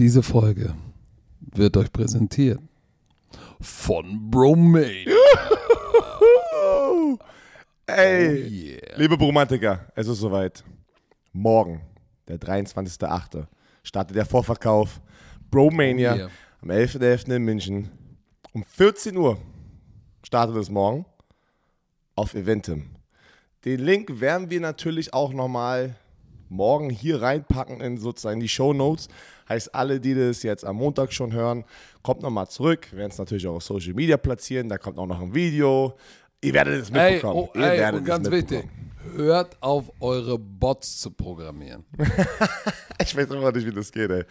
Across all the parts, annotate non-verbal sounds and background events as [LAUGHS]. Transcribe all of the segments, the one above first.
Diese Folge wird euch präsentiert von Bromade. [LAUGHS] Ey, Oh yeah. liebe Bromantiker, es ist soweit. Morgen, der 23.08., startet der Vorverkauf Bromania Oh yeah. am 11.11. in München. Um 14 Uhr startet es morgen auf Eventim. Den Link werden wir natürlich auch nochmal morgen hier reinpacken in sozusagen die Show Notes. Heißt, alle, die das jetzt am Montag schon hören, kommt nochmal zurück. Wir werden es natürlich auch auf Social Media platzieren. Da kommt auch noch ein Video. Ihr werdet es Ey, mitbekommen. oh, Ihr ey, werdet und ganz wichtig, hört auf eure Bots zu programmieren. [LAUGHS] Ich weiß immer nicht, wie das geht, ey.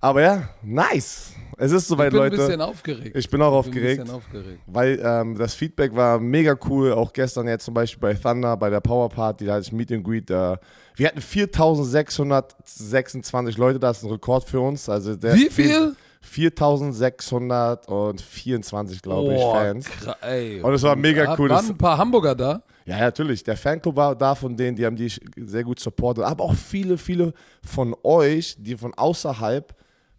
Aber ja, nice. Es ist Ich soweit, bin ein Leute. bisschen aufgeregt. Ich bin auch Ich bin ein aufgeregt. bisschen aufgeregt. Weil ähm, das Feedback war mega cool. Auch gestern jetzt zum Beispiel bei Thunder, bei der Power Party, da hatte ich Meet and Greet. Äh, wir hatten 4626 Leute, das ist ein Rekord für uns. Also der Wie viel? 4624, glaube ich, Boah, Fans. ey. Und es war mega cool. Waren ein paar Hamburger da? ja, natürlich. Der Fanclub war da von denen, die haben die sehr gut supportet. Aber auch viele, viele von euch, die von außerhalb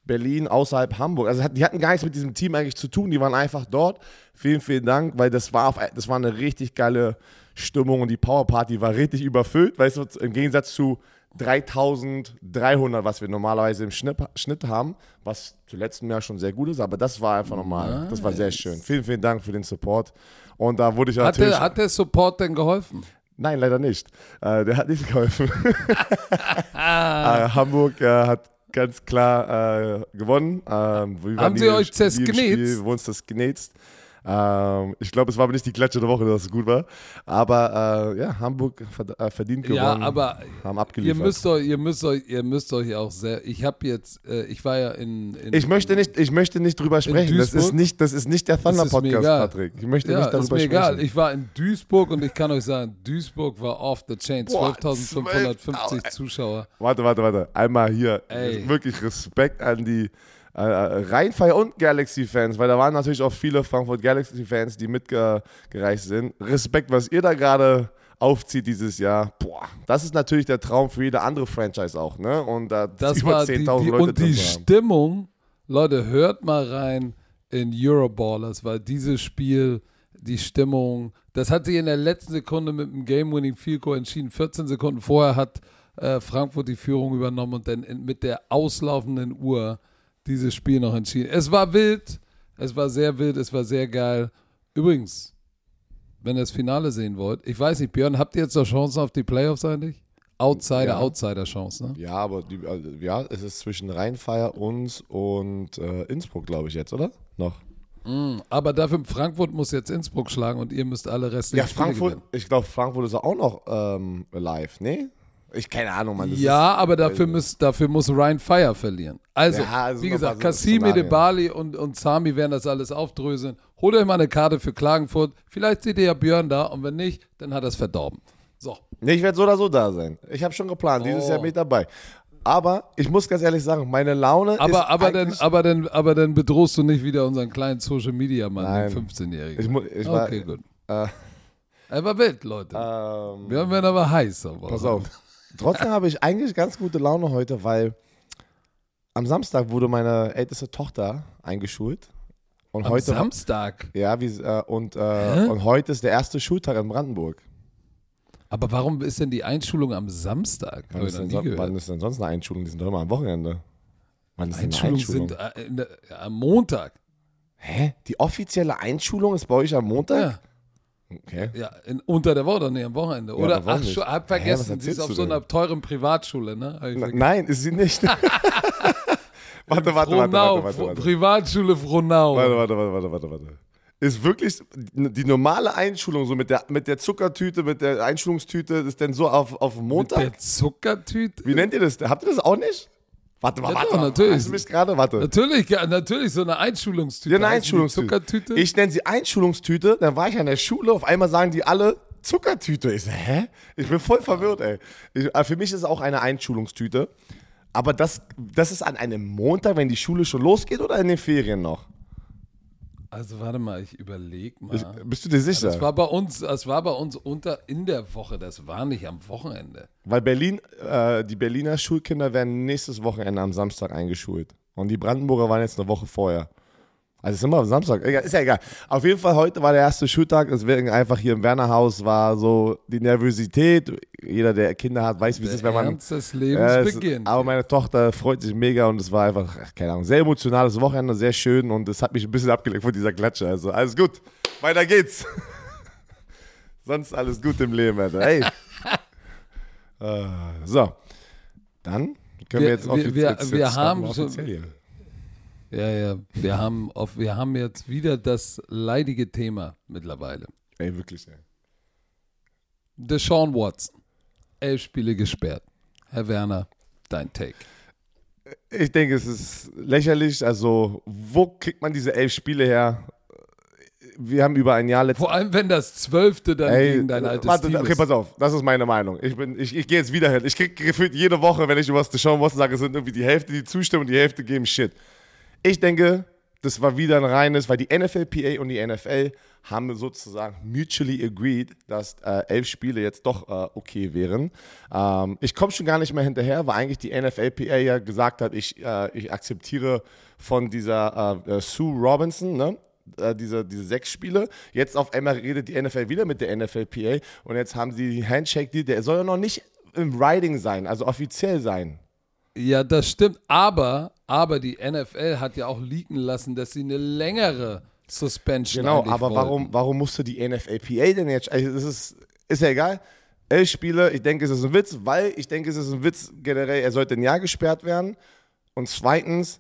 Berlin, außerhalb Hamburg. Also die hatten gar nichts mit diesem Team eigentlich zu tun. Die waren einfach dort. Vielen, vielen Dank, weil das war, auf, das war eine richtig geile Stimmung und die Power Party war richtig überfüllt. Weißt du, im Gegensatz zu 3300, was wir normalerweise im Schnitt, Schnitt haben, was zu letztem Jahr schon sehr gut ist, aber das war einfach normal. Das war sehr schön. Vielen, vielen Dank für den Support. Und da wurde ich Hat natürlich. der, hat der Support denn geholfen? Nein, leider nicht. Äh, der hat nicht geholfen. [LAUGHS] äh, Hamburg äh, hat ganz klar äh, gewonnen. Ähm, Haben sie euch zersknetzt? Spiel, Wir wurden das genetzt. Ähm, ich glaube, es war aber nicht die Klatsche der Woche, dass es gut war. Aber äh, ja, Hamburg äh, verdient gewonnen. Ja, aber haben ihr abgeliefert. müsst euch, ihr müsst euch, ihr müsst euch auch sehr. Ich habe jetzt, äh, ich war ja in. in ich möchte nicht, ich möchte nicht drüber sprechen. Das ist nicht, das ist nicht der Thunder ist Podcast. Patrick. Ich möchte Ja, nicht ist darüber mir sprechen. egal. Ich war in Duisburg und ich kann euch sagen, Duisburg war off the chain. Boah, 12.550 12.000. Zuschauer. Warte, warte, warte. Einmal hier. Ey. Wirklich Respekt an die äh, Rheinfire und Galaxy-Fans, weil da waren natürlich auch viele Frankfurt Galaxy-Fans, die mitgereist sind. Respekt, was ihr da gerade aufzieht dieses Jahr. Boah, das ist natürlich der Traum für jede andere Franchise auch, ne? Und da Das über war die, 10.000 die, Leute und die. Stimmung. Leute, hört mal rein in Euroballers, weil dieses Spiel, die Stimmung, das hat sich in der letzten Sekunde mit dem Game-Winning Field Goal entschieden. 14 Sekunden vorher hat äh, Frankfurt die Führung übernommen und dann in, mit der auslaufenden Uhr dieses Spiel noch entschieden. Es war wild, es war sehr wild, es war sehr geil. Übrigens, wenn ihr das Finale sehen wollt, ich weiß nicht, Björn, habt ihr jetzt noch Chancen auf die Playoffs eigentlich? Outsider, Ja. Outsider-Chance, ne? Ja, aber die, also, ja, es ist zwischen Rheinfire, uns und äh, Innsbruck, glaube ich, jetzt, oder? Noch. Aber dafür Frankfurt muss jetzt Innsbruck schlagen und ihr müsst alle restlichen Ja, Frankfurt, ich glaube, Frankfurt ist auch noch ähm, live, ne? Ich keine Ahnung, Mann. das Ja, ist, aber dafür, muss, dafür muss Ryan Fire verlieren. Also, Ja, also wie gesagt, Kassimi, Szenarien. Debali und, und Sami werden das alles aufdröseln. Holt euch mal eine Karte für Klagenfurt. Vielleicht seht ihr ja Björn da und wenn nicht, dann hat er es verdorben. So. Nee, ich werde so oder so da sein. Ich habe schon geplant, dieses Oh. Jahr bin ich dabei. Aber ich muss ganz ehrlich sagen, meine Laune ist Aber, aber, dann, aber, dann, aber dann bedrohst du nicht wieder unseren kleinen Social Media Mann, Nein. den 15-Jährigen. Ich ich war- okay, gut. Äh, Er war wild, Leute. ähm, Björn werden aber heiß. Aber pass auf. Trotzdem habe ich eigentlich ganz gute Laune heute, weil am Samstag wurde meine älteste Tochter eingeschult. Und Am heute Samstag. ja, wie, äh, und, äh, und heute ist der erste Schultag in Brandenburg. Aber warum ist denn die Einschulung am Samstag? Wann ist, denn so, wann ist denn sonst eine Einschulung? Die sind doch immer am Wochenende. Wann ist denn eine Einschulungen Einschulung? sind äh, der, am Montag. Hä? Die offizielle Einschulung ist bei euch am Montag? Ja, Okay. ja in, unter der Woche, nicht am Wochenende. Ja, Oder, ach, schon, hab Hä, vergessen, sie ist auf so einer teuren Privatschule, ne? Na, nein, ist sie nicht. [LAUGHS] warte, warte, warte, Frohnau, warte, warte, warte. Privatschule Frohnau. Warte, warte, warte, warte, warte, warte. Ist wirklich die normale Einschulung, so mit der, mit der Zuckertüte, mit der Einschulungstüte, ist denn so auf, auf Mit Montag? der Zuckertüte? Wie nennt ihr das? Habt ihr das auch nicht? Warte mal, Ja, warte doch, mal. natürlich. Hast du mich gerade? Warte. Natürlich, ja, natürlich, so eine Einschulungstüte. Ja, eine Einschulungstüte. Zuckertüte? Ich nenne sie Einschulungstüte, dann war ich an der Schule, auf einmal sagen die alle Zuckertüte. Ich so, hä? Ich bin voll verwirrt, ey. Ich, äh, für mich ist es auch eine Einschulungstüte. Aber das, das ist an einem Montag, wenn die Schule schon losgeht oder in den Ferien noch? Also warte mal, ich überlege mal. Ich, bist du dir sicher? das war bei uns, das war bei uns unter in der Woche, das war nicht am Wochenende. Weil Berlin, äh, die Berliner Schulkinder werden nächstes Wochenende am Samstag eingeschult. Und die Brandenburger waren jetzt eine Woche vorher. Also es ist immer am Samstag, egal, ist ja egal. Auf jeden Fall, heute war der erste Schultag, deswegen einfach hier im Wernerhaus war so die Nervosität. Jeder, der Kinder hat, weiß, wie es ist, wenn man. Ernst des Lebens es- beginnt. aber meine Tochter freut sich mega und es war einfach, ach, keine Ahnung, sehr emotionales Wochenende, sehr schön und es hat mich ein bisschen abgelenkt von dieser Klatsche. Also alles gut, weiter geht's. [LAUGHS] Sonst alles gut im Leben, Alter. Hey. [LAUGHS] äh, so, dann können wir, Wir- jetzt offiziell. wir- jetzt wir starten haben wir offiziell hier. Ja, ja. Wir haben, auf, wir haben jetzt wieder das leidige Thema mittlerweile. Ey, wirklich, ey. Deshaun Watson. Elf Spiele gesperrt. Herr Werner, dein Take. Ich denke, es ist lächerlich. Also, wo kriegt man diese elf Spiele her? Wir haben über ein Jahr letztes Vor allem, wenn das Zwölfte dann Ey, gegen dein altes warte, Team okay, ist. pass auf, das ist meine Meinung. Ich, bin, ich, ich gehe jetzt wieder hin. Ich kriege gefühlt jede Woche, wenn ich über Deshaun Watson sage, sind irgendwie die Hälfte, die zustimmen und die Hälfte geben Shit. Ich denke, das war wieder ein reines, weil die NFLPA und die NFL haben sozusagen mutually agreed, dass äh, elf Spiele jetzt doch äh, okay wären. Ähm, ich komme schon gar nicht mehr hinterher, weil eigentlich die NFLPA ja gesagt hat, ich, äh, ich akzeptiere von dieser äh, äh, Sue Robinson, ne? äh, diese, diese sechs Spiele. Jetzt auf einmal redet die NFL wieder mit der NFLPA und jetzt haben sie die Handshake-Deal, der soll ja noch nicht im Writing sein, also offiziell sein. Ja, das stimmt. Aber, aber die NFL hat ja auch leaken lassen, dass sie eine längere Suspension Genau, aber wollten. warum, warum musste die NFLPA denn jetzt? Also das ist, ist ja egal. Elf Spiele, ich denke, es ist ein Witz, weil ich denke, es ist ein Witz generell, er sollte ein Jahr gesperrt werden. Und zweitens,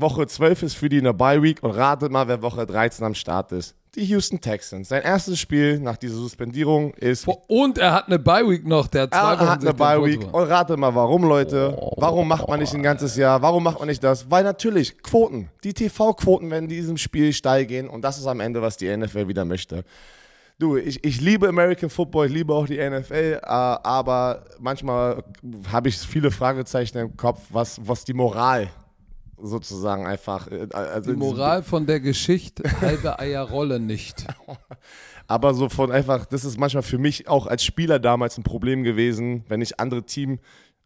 Woche 12 ist für die eine Bye-Week und ratet mal, wer Woche 13 am Start ist. Die Houston Texans. Sein erstes Spiel nach dieser Suspendierung ist Und er hat eine Bye-Week noch, der hat zwei Er Wochen hat eine Bye-Week. Foto- Und rate mal, warum, Leute? Warum macht man nicht ein ganzes Jahr? Warum macht man nicht das? Weil natürlich, Quoten. Die TV-Quoten werden in diesem Spiel steil gehen. Und das ist am Ende, was die NFL wieder möchte. Du, ich, ich liebe American Football, ich liebe auch die NFL, äh, aber manchmal habe ich viele Fragezeichen im Kopf, was, was die Moral sozusagen einfach. äh, Also Die Moral von der Geschichte, halbe Eier rollen nicht. [LAUGHS] Aber so von einfach, das ist manchmal für mich auch als Spieler damals ein Problem gewesen, wenn ich andere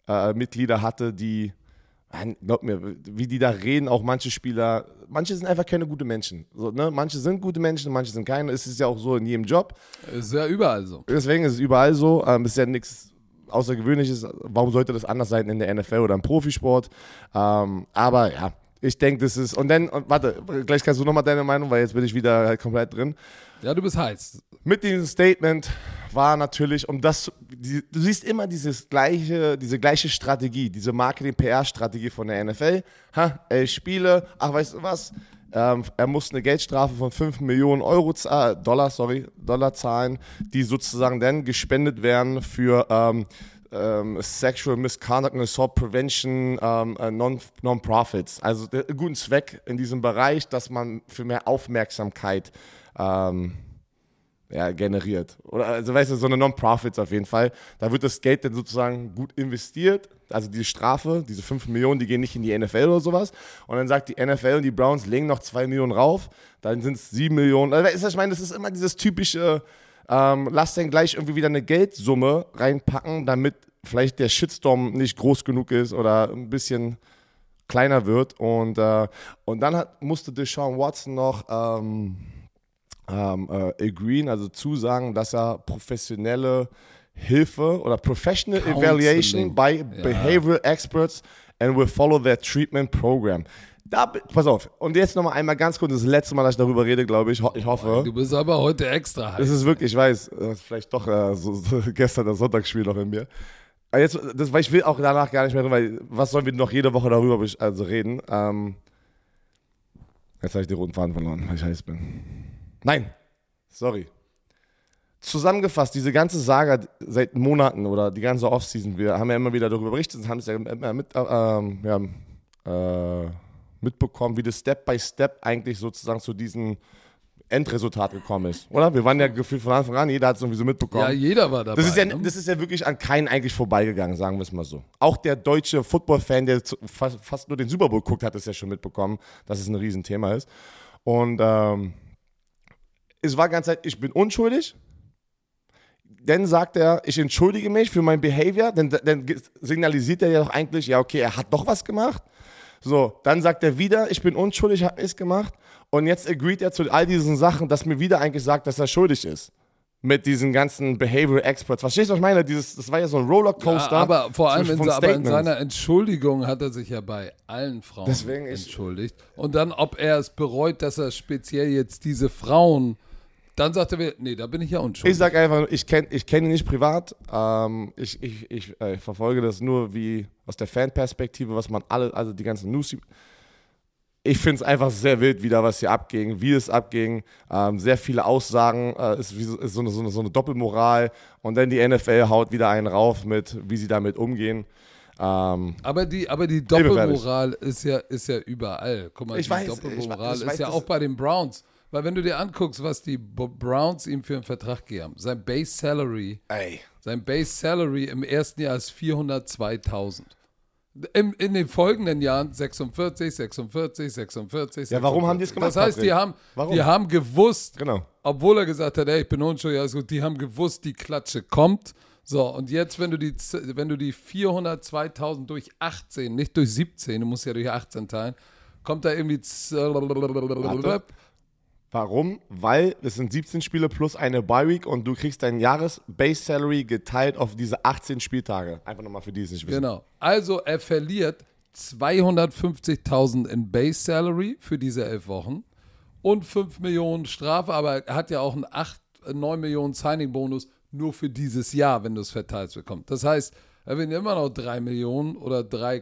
Teammitglieder hatte, die, glaub mir, wie die da reden, auch manche Spieler, manche sind einfach keine gute Menschen. So, ne? Manche sind gute Menschen, manche sind keine. Es ist ja auch so in jedem Job. Ist ja überall so. Deswegen ist es überall so. Ähm, ist ja nichts Außergewöhnliches. Warum sollte das anders sein in der NFL oder im Profisport? Ähm, aber ja, ich denke, das ist. Und dann, und warte, gleich kannst du nochmal deine Meinung, weil jetzt bin ich wieder halt komplett drin. Ja, du bist heiß. Mit diesem Statement war natürlich, um das, die, du siehst immer dieses gleiche, diese gleiche Strategie, diese Marketing-PR-Strategie von der NFL. Ha, elf Spiele, ach, weißt du was? Ähm, er muss eine Geldstrafe von 5 Millionen Euro, zahl- Dollar, sorry, Dollar zahlen, die sozusagen dann gespendet werden für ähm, ähm, Sexual Misconduct and Assault Prevention ähm, äh, non- Non-Profits. also der, guten Zweck in diesem Bereich, dass man für mehr Aufmerksamkeit ähm, ja, generiert. Oder also weißt du, so eine Non-Profits auf jeden Fall. Da wird das Geld dann sozusagen gut investiert. Also die Strafe, diese 5 Millionen, die gehen nicht in die NFL oder sowas. Und dann sagt die NFL und die Browns legen noch 2 Millionen rauf. Dann sind es 7 Millionen. Also, ich meine, das ist immer dieses typische, ähm, lass dann gleich irgendwie wieder eine Geldsumme reinpacken, damit vielleicht der Shitstorm nicht groß genug ist oder ein bisschen kleiner wird. Und, äh, und dann hat, musste Deshaun Watson noch ähm, ähm, äh, agreeen, also zusagen, dass er professionelle Hilfe oder Professional Counseling. Evaluation by Behavioral Experts and will follow their treatment program. Da, pass auf, und jetzt nochmal einmal ganz kurz, das letzte Mal, dass ich darüber rede, glaube ich, Ho- ich hoffe. Du bist aber heute extra heiß. Das ist wirklich, ich weiß, vielleicht doch äh, so, so [LAUGHS] gestern das Sonntagsspiel noch in mir. Aber jetzt, das, weil ich will auch danach gar nicht mehr, weil was sollen wir noch jede Woche darüber also reden? Ähm, jetzt habe ich den roten Faden verloren, weil ich heiß bin. Nein, sorry. Zusammengefasst, diese ganze Saga seit Monaten oder die ganze Offseason, wir haben ja immer wieder darüber berichtet und haben es ja immer mit, äh, ja, äh, mitbekommen, wie das Step by Step eigentlich sozusagen zu diesem Endresultat gekommen ist, oder? Wir waren ja gefühlt von Anfang an, jeder hat es irgendwie so mitbekommen. ja, jeder war dabei. Das ist, ja, ne? das ist ja wirklich an keinen eigentlich vorbeigegangen, sagen wir es mal so. Auch der deutsche Football-Fan, der fast, fast nur den Super Bowl guckt, hat es ja schon mitbekommen, dass es ein Riesenthema ist. Und ähm, es war ganz Zeit, ich bin unschuldig. Dann sagt er, ich entschuldige mich für mein Behavior. Dann, dann signalisiert er ja doch eigentlich, ja, okay, er hat doch was gemacht. So, dann sagt er wieder, ich bin unschuldig, habe es gemacht. Und jetzt agreed er zu all diesen Sachen, dass mir wieder eigentlich sagt, dass er schuldig ist. Mit diesen ganzen Behavioral Experts. Verstehst du, was ich meine? Dieses, das war ja so ein Rollercoaster. Ja, aber vor allem in, aber in, seiner Entschuldigung hat er sich ja bei allen Frauen Deswegen entschuldigt. Und dann, ob er es bereut, dass er speziell jetzt diese Frauen dann sagt er nee, da bin ich ja unschuldig. Ich sag einfach, ich kenne ich kenn ihn nicht privat. Ähm, ich ich, ich äh, verfolge das nur wie aus der Fanperspektive, was man alle, also die ganzen News. Ich finde es einfach sehr wild, wieder was hier abging, wie es abging. Ähm, sehr viele Aussagen, äh, ist, wie, ist so, eine, so, eine, so eine Doppelmoral. Und dann die NFL haut wieder einen rauf mit, wie sie damit umgehen. Ähm, aber die, aber die Doppelmoral ist ja, ist ja überall. Guck mal, ich die weiß, Doppelmoral ich, ich ist ja auch bei den Browns. Weil wenn du dir anguckst, was die Browns ihm für einen Vertrag geben, sein Base Salary, Ey. sein Base Salary im ersten Jahr ist 402.000. In, in den folgenden Jahren 46, 46, 46. Ja, warum haben die es gemacht? Das heißt, die haben, die haben gewusst, genau. obwohl er gesagt hat, ey, ich bin unschuldig, also die haben gewusst, die Klatsche kommt. So, und jetzt, wenn du die, wenn du die 402.000 durch 18, nicht durch 17, du musst ja durch 18 teilen, kommt da irgendwie. Warum? Weil es sind 17 Spiele plus eine Bye Week und du kriegst dein Jahres-Base Salary geteilt auf diese 18 Spieltage. Einfach nochmal für die es nicht wissen. Genau. Also er verliert 250.000 in Base Salary für diese elf Wochen und 5 Millionen Strafe, aber er hat ja auch einen 8, 9 Millionen Signing-Bonus nur für dieses Jahr, wenn du es verteilt bekommst. Das heißt, er will immer noch 3 Millionen oder 3,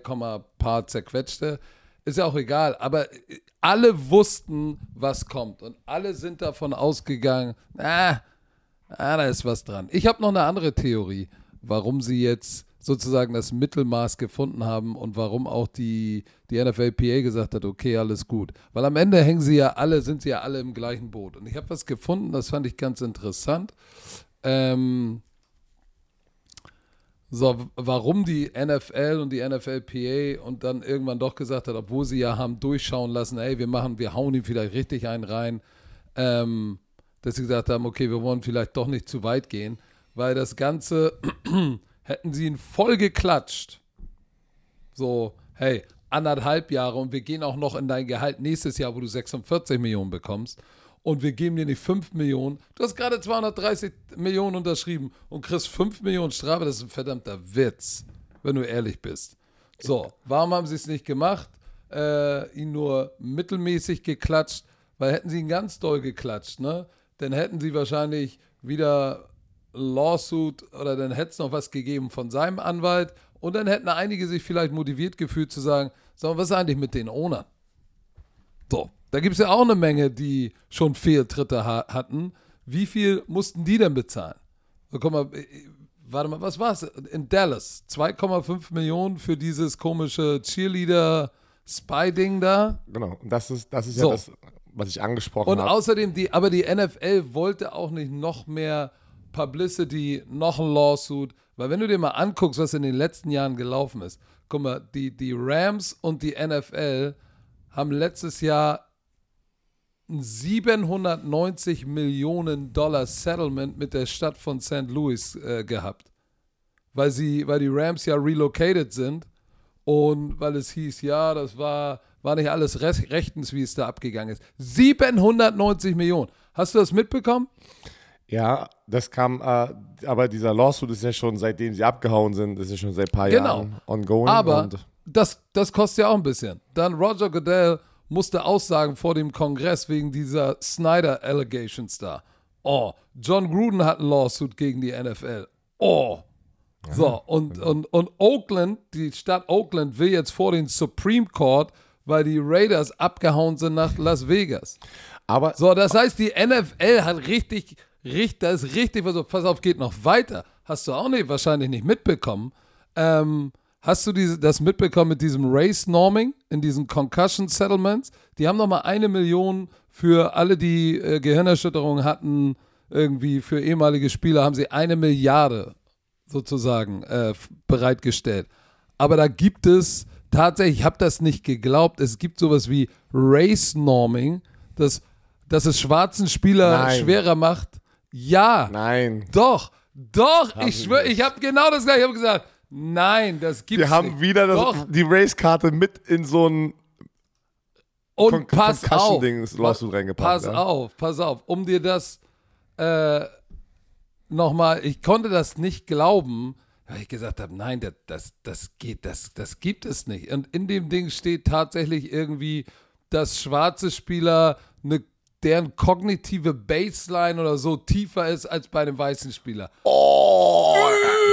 paar zerquetschte. Ist ja auch egal, aber alle wussten, was kommt. Und alle sind davon ausgegangen, ah, ah da ist was dran. Ich habe noch eine andere Theorie, warum sie jetzt sozusagen das Mittelmaß gefunden haben und warum auch die, die NFLPA gesagt hat, okay, alles gut. Weil am Ende hängen sie ja alle, sind sie ja alle im gleichen Boot. Und ich habe was gefunden, das fand ich ganz interessant. Ähm, so, warum die NFL und die NFLPA und dann irgendwann doch gesagt hat, obwohl sie ja haben durchschauen lassen, ey, wir machen, wir hauen ihm vielleicht richtig einen rein, ähm, dass sie gesagt haben, okay, wir wollen vielleicht doch nicht zu weit gehen, weil das Ganze [CLEARS THROAT] hätten sie ihn voll geklatscht. So, hey, anderthalb Jahre und wir gehen auch noch in dein Gehalt nächstes Jahr, wo du 46 Millionen bekommst und wir geben dir nicht 5 Millionen. Du hast gerade 230 Millionen unterschrieben und kriegst 5 Millionen Strafe. Das ist ein verdammter Witz, wenn du ehrlich bist. So, warum haben sie es nicht gemacht? Äh, ihn nur mittelmäßig geklatscht, weil hätten sie ihn ganz doll geklatscht, ne? Dann hätten sie wahrscheinlich wieder Lawsuit oder dann hätte es noch was gegeben von seinem Anwalt und dann hätten einige sich vielleicht motiviert gefühlt zu sagen, so, was ist eigentlich mit den Ownern? So, da gibt es ja auch eine Menge, die schon Fehltritte ha hatten. Wie viel mussten die denn bezahlen? So, guck mal, äh, warte mal, was war es? In Dallas 2,5 Millionen für dieses komische Cheerleader-Spy-Ding da. Genau, das ist, das ist so. ja das, was ich angesprochen habe. Und außerdem, die, aber die NFL wollte auch nicht noch mehr Publicity, noch ein Lawsuit, weil wenn du dir mal anguckst, was in den letzten Jahren gelaufen ist, guck mal, die, die Rams und die NFL haben letztes Jahr 790 Millionen Dollar Settlement mit der Stadt von St. Louis äh, gehabt. Weil, sie, weil die Rams ja relocated sind und weil es hieß, ja, das war, war nicht alles rechtens, wie es da abgegangen ist. 790 Millionen. Hast du das mitbekommen? Ja, das kam, äh, aber dieser Lawsuit ist ja schon, seitdem sie abgehauen sind, ist ja schon seit ein paar genau. Jahren ongoing. Aber das, das kostet ja auch ein bisschen. Dann Roger Goodell musste aussagen vor dem Kongress wegen dieser Snyder-Allegations da. Oh, John Gruden hat ein Lawsuit gegen die NFL. Oh. So, und, und, und Oakland, die Stadt Oakland will jetzt vor den Supreme Court, weil die Raiders abgehauen sind nach Las Vegas. Aber so, das heißt, die NFL hat richtig, richtig, das ist richtig, pass auf, geht noch weiter. Hast du auch nicht, wahrscheinlich nicht mitbekommen. Ähm, Hast du diese, das mitbekommen mit diesem Race Norming in diesen Concussion Settlements? Die haben nochmal eine Million für alle, die äh, Gehirnerschütterungen hatten, irgendwie für ehemalige Spieler, haben sie eine Milliarde sozusagen äh, bereitgestellt. Aber da gibt es tatsächlich, ich habe das nicht geglaubt, es gibt sowas wie Race Norming. dass, dass es schwarzen Spieler Nein. schwerer macht? Ja. Nein. Doch. Doch. Haben ich schwöre, ich habe genau das gleiche. Ich habe gesagt, nein, das gibt's Wir haben nicht. wieder das, die Race-Karte mit in so ein Und Con- pass auf. Reingepackt, Pass ja. auf, pass auf. Um dir das äh, nochmal, ich konnte das nicht glauben, weil ich gesagt habe, nein, das, das, das geht, das, das gibt es nicht. Und in dem Ding steht tatsächlich irgendwie, dass schwarze Spieler eine deren kognitive Baseline oder so tiefer ist als bei einem weißen Spieler. Oh!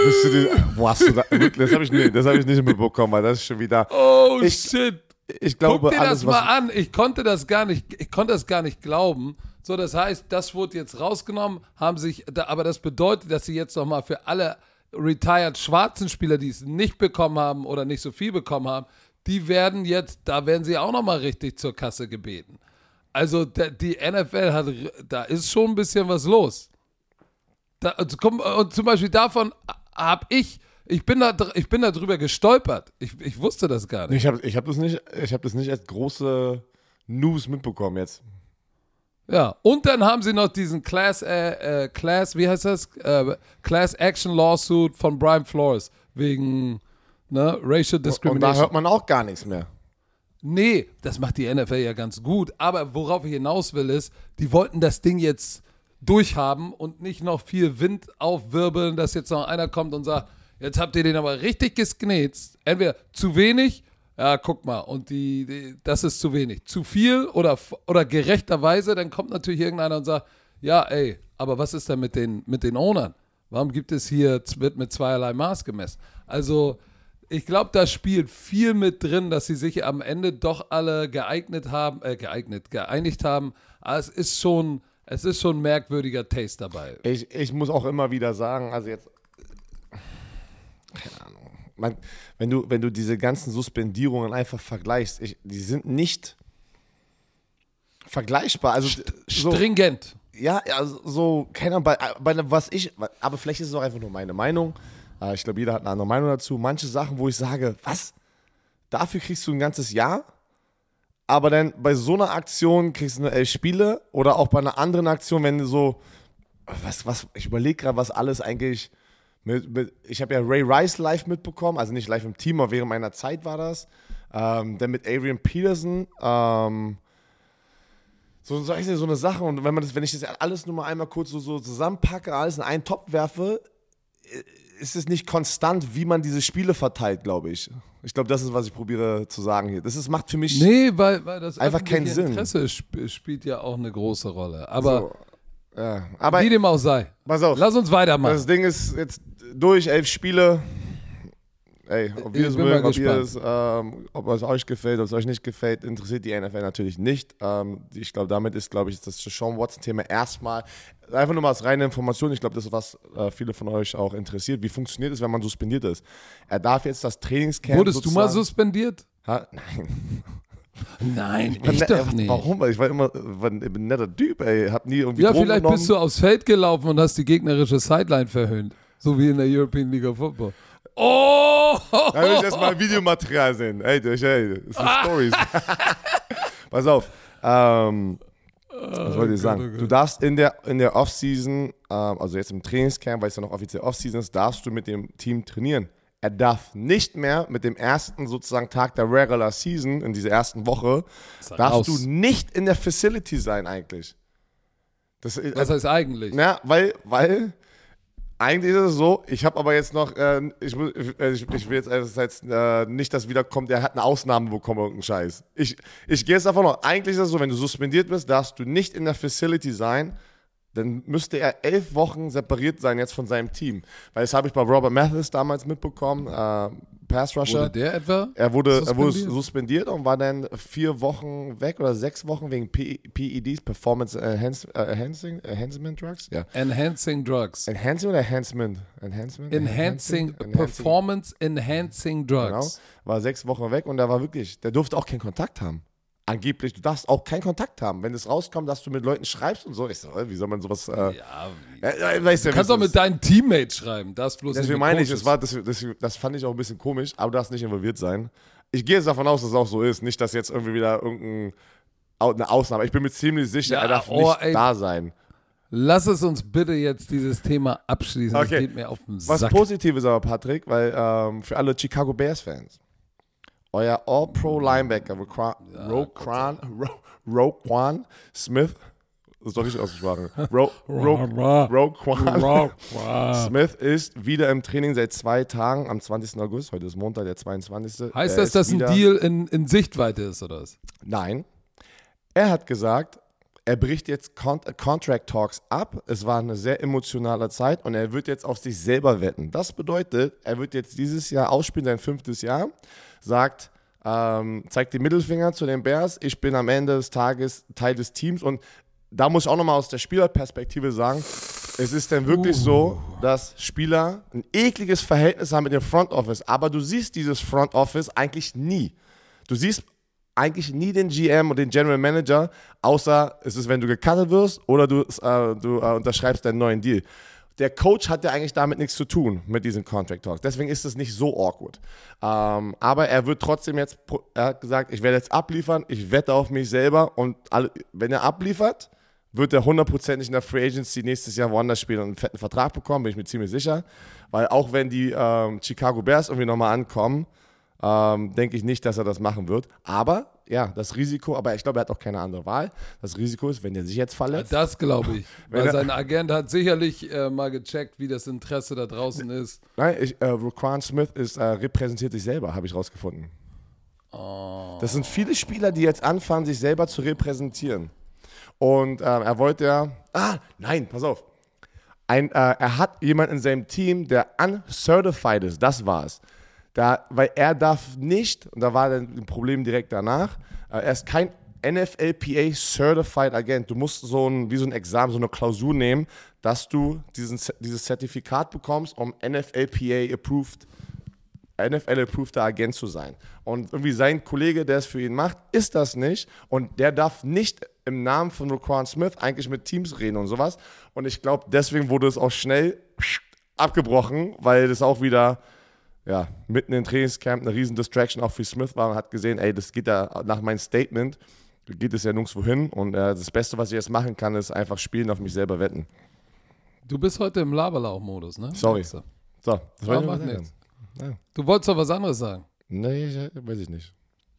Bist du die, wo [LAUGHS] hast du da, das habe ich, nicht- das hab ich nicht mitbekommen, weil das ist schon wieder. Oh Ich- shit. Ich glaube, Guck dir alles, das mal an. Ich konnte das gar nicht, ich konnte das gar nicht glauben. So, das heißt, das wurde jetzt rausgenommen, haben sich, aber das bedeutet, dass sie jetzt nochmal für alle retired schwarzen Spieler, die es nicht bekommen haben oder nicht so viel bekommen haben, die werden jetzt, da werden sie auch nochmal richtig zur Kasse gebeten. Also die NFL hat, da ist schon ein bisschen was los. Da, und, komm, und zum Beispiel davon habe ich, ich bin da, ich bin da drüber gestolpert. Ich, ich wusste das gar nicht. Ich habe ich hab das, nicht- ich hab das nicht als große News mitbekommen jetzt. Ja, und dann haben sie noch diesen Class, äh, äh, Class, wie heißt das? Äh, Class Action Lawsuit von Brian Flores wegen ne, Racial Und da Discrimination. hört man auch gar nichts mehr. Nee, das macht die NFL ja ganz gut. Aber worauf ich hinaus will, ist, die wollten das Ding jetzt durchhaben und nicht noch viel Wind aufwirbeln, dass jetzt noch einer kommt und sagt, jetzt habt ihr den aber richtig gesknetzt. Entweder zu wenig, ja, guck mal, und die, die das ist zu wenig. Zu viel oder, oder gerechterweise, dann kommt natürlich irgendeiner und sagt, ja, ey, aber was ist denn mit den, mit den Ownern? Warum gibt es hier, wird mit zweierlei Maß gemessen? Also, ich glaube, da spielt viel mit drin, dass sie sich am Ende doch alle geeignet haben, äh, geeignet, geeinigt haben. Aber es ist schon, es ist schon ein merkwürdiger Taste dabei. Ich, ich muss auch immer wieder sagen, also jetzt. Keine Ahnung. Man, wenn, du, wenn du diese ganzen Suspendierungen einfach vergleichst, ich, die sind nicht vergleichbar. Also, so, Stringent. ja, also so, keine Ahnung, bei, bei was ich, aber vielleicht ist es auch einfach nur meine Meinung. Äh, Ich glaube, jeder hat eine andere Meinung dazu. Manche Sachen, wo ich sage, was? Dafür kriegst du ein ganzes Jahr? Aber dann bei so einer Aktion kriegst du nur elf Spiele oder auch bei einer anderen Aktion, wenn du so, was, was, ich überlege gerade, was alles eigentlich mit, mit ich habe ja Ray Rice live mitbekommen, also nicht live im Team, aber während meiner Zeit war das. Ähm, dann mit Adrian Peterson, ähm, so, so, so eine Sache und wenn man das, wenn ich das alles nur mal einmal kurz so, so zusammenpacke, alles in einen Topf werfe, ist es nicht konstant, wie man diese Spiele verteilt, glaube ich. Ich glaube, das ist, was ich probiere zu sagen hier. Das ist, macht für mich Nee, weil, weil das Einfach keinen Sinn. Interesse sp spielt ja auch eine große Rolle. Aber so. Ja. Aber wie dem auch sei. pass auf, Lass uns weitermachen. das Ding ist jetzt durch, elf Spiele. Ey, ob wir es mögen, ob, es, ähm, ob es euch gefällt, ob es euch nicht gefällt, interessiert die NFL natürlich nicht. Ähm, ich glaube, damit ist, glaube ich, das Sean Watson-Thema erstmal einfach nur mal als reine Information. Ich glaube, das ist, was äh, viele von euch auch interessiert. Wie funktioniert es, wenn man suspendiert ist? Er darf jetzt das Trainingscamp. Wurdest du mal suspendiert? Ha? Nein. [LAUGHS] Nein, Ich ich ne- doch nicht. Warum? Weil Ich war immer war ein netter Typ, ey. Hab nie irgendwie Ja, Drogen vielleicht genommen. bist du aufs Feld gelaufen und hast die gegnerische Sideline verhöhnt. So wie in der European League of Football. Oh! Da will ich erstmal Videomaterial sehen. Ey, das, ey, das sind Stories. [LAUGHS] Pass auf. Ähm, was wollte ich sagen? oh. Du darfst in der, in der Offseason, ähm, also jetzt im Trainingscamp, weil es ja noch offiziell Offseason ist, darfst du mit dem Team trainieren. Er darf nicht mehr mit dem ersten sozusagen Tag der Regular Season, in dieser ersten Woche, darfst raus. du nicht in der Facility sein eigentlich. Das, Was heißt eigentlich? na, weil, weil eigentlich ist es so, ich habe aber jetzt noch, äh, ich, äh, ich, will jetzt, jetzt äh, nicht, dass wieder kommt, er hat eine Ausnahme bekommen, irgendeinen Scheiß. Ich, ich gehe jetzt davon aus, eigentlich ist es so, wenn du suspendiert bist, darfst du nicht in der Facility sein, dann müsste er elf Wochen separiert sein jetzt von seinem Team. Weil das habe ich bei Robert Mathis damals mitbekommen, äh, Pass Rusher. Wurde der etwa? Er wurde, er wurde suspendiert? suspendiert und war dann vier Wochen weg oder sechs Wochen wegen P PEDs, Performance Enhance, äh, Enhancing, Enhancement Drugs? Ja. Enhancing Drugs. Enhancing oder Enhancement? Enhancement? Enhancing, Performance Enhancing Genau. Drugs. War sechs Wochen weg und der war wirklich, der durfte auch keinen Kontakt haben. Angeblich, du darfst auch keinen Kontakt haben. Wenn es rauskommt, dass du mit Leuten schreibst und so, ich so, wie soll man sowas. Äh, Ja, äh, weißt ja, du kannst wie auch es mit deinen Teammates schreiben. Das bloß Deswegen meine ich, das, war, das, das, das fand ich auch ein bisschen komisch, aber du darfst nicht involviert sein. Ich gehe jetzt davon aus, dass es auch so ist. Nicht, dass jetzt irgendwie wieder irgendein eine Ausnahme. Ich bin mir ziemlich sicher, Ja, er darf oh, nicht ey. da sein. Lass es uns bitte jetzt dieses Thema abschließen. Das Okay. geht mir auf den Was Sack. Positives aber, Patrick, weil ähm, für alle Chicago Bears-Fans, euer All-Pro-Linebacker Roquan, Roquan, Ro- Roquan Smith, das ist doch richtig ausgesprochen, Ro, Ro, Roquan Smith ist wieder im Training seit zwei Tagen am 20. August. Heute ist Montag, der 22. Heißt das, dass ein Deal in, in Sichtweite ist, oder was? Nein. Er hat gesagt, er bricht jetzt Con Contract Talks ab. Es war eine sehr emotionale Zeit und er wird jetzt auf sich selber wetten. Das bedeutet, er wird jetzt dieses Jahr ausspielen, sein fünftes Jahr, sagt, ähm, zeigt den Mittelfinger zu den Bears. Ich bin am Ende des Tages Teil des Teams und da muss ich auch nochmal aus der Spielerperspektive sagen, es ist denn wirklich so, dass Spieler ein ekliges Verhältnis haben mit dem Front Office, aber du siehst dieses Front Office eigentlich nie. Du siehst eigentlich nie den GM und den General Manager, außer es ist, wenn du gecuttet wirst oder du, äh, du äh, unterschreibst deinen neuen Deal. Der Coach hat ja eigentlich damit nichts zu tun mit diesen Contract Talks. Deswegen ist es nicht so awkward. Ähm, aber er wird trotzdem jetzt, er hat gesagt, ich werde jetzt abliefern, ich wette auf mich selber und alle, wenn er abliefert, wird er hundertprozentig in der Free Agency nächstes Jahr woanders spielen und einen fetten Vertrag bekommen, bin ich mir ziemlich sicher. Weil auch wenn die ähm, Chicago Bears irgendwie nochmal ankommen, ähm, denke ich nicht, dass er das machen wird. Aber ja, das Risiko, aber ich glaube, er hat auch keine andere Wahl. Das Risiko ist, wenn er sich jetzt verletzt. Das glaube ich. [LAUGHS] Weil sein Agent hat sicherlich äh, mal gecheckt, wie das Interesse da draußen ist. Nein, ich, äh, Roquan Smith ist, äh, repräsentiert sich selber, habe ich rausgefunden. Oh. Das sind viele Spieler, die jetzt anfangen, sich selber zu repräsentieren. Und ähm, er wollte ja. Ah, nein, pass auf. Ein, äh, er hat jemanden in seinem Team, der uncertified ist. Das war's. Da, weil er darf nicht, und da war dann ein Problem direkt danach, äh, er ist kein NFLPA Certified Agent. Du musst so ein, wie so ein Examen, so eine Klausur nehmen, dass du diesen, dieses Zertifikat bekommst, um NFLPA approved NFL-approveder Agent zu sein. Und irgendwie sein Kollege, der es für ihn macht, ist das nicht. Und der darf nicht im Namen von Roquan Smith eigentlich mit Teams reden und sowas. Und ich glaube, deswegen wurde es auch schnell abgebrochen, weil das auch wieder ja, mitten im Trainingscamp eine riesen Distraction auch für Smith war und hat gesehen, ey, das geht ja nach meinem Statement, geht es ja nirgendwo hin. Und äh, das Beste, was ich jetzt machen kann, ist einfach spielen, auf mich selber wetten. Du bist heute im Laberlauch-Modus, ne? Sorry. So, das Ja, mal sagen. nichts. Ja. Du wolltest doch was anderes sagen. Nee, ich, weiß ich nicht.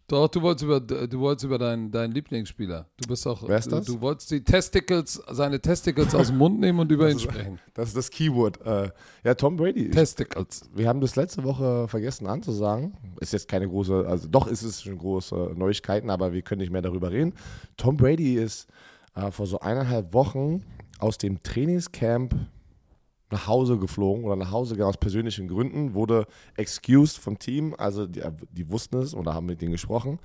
Doch, du wolltest über, du wolltest über deinen, deinen Lieblingsspieler. Du bist doch. Wer ist das? Du, du wolltest die Testicles, seine Testicles aus dem Mund nehmen und über ihn sprechen. Das ist das Keyword. Äh, ja, Tom Brady. Testicles. Wir haben das letzte Woche vergessen anzusagen. Ist jetzt keine große, also doch ist es schon große Neuigkeiten, aber wir können nicht mehr darüber reden. Tom Brady ist äh, vor so eineinhalb Wochen aus dem Trainingscamp nach Hause geflogen oder nach Hause gegangen aus persönlichen Gründen, wurde excused vom Team, also die, die wussten es oder haben mit denen gesprochen.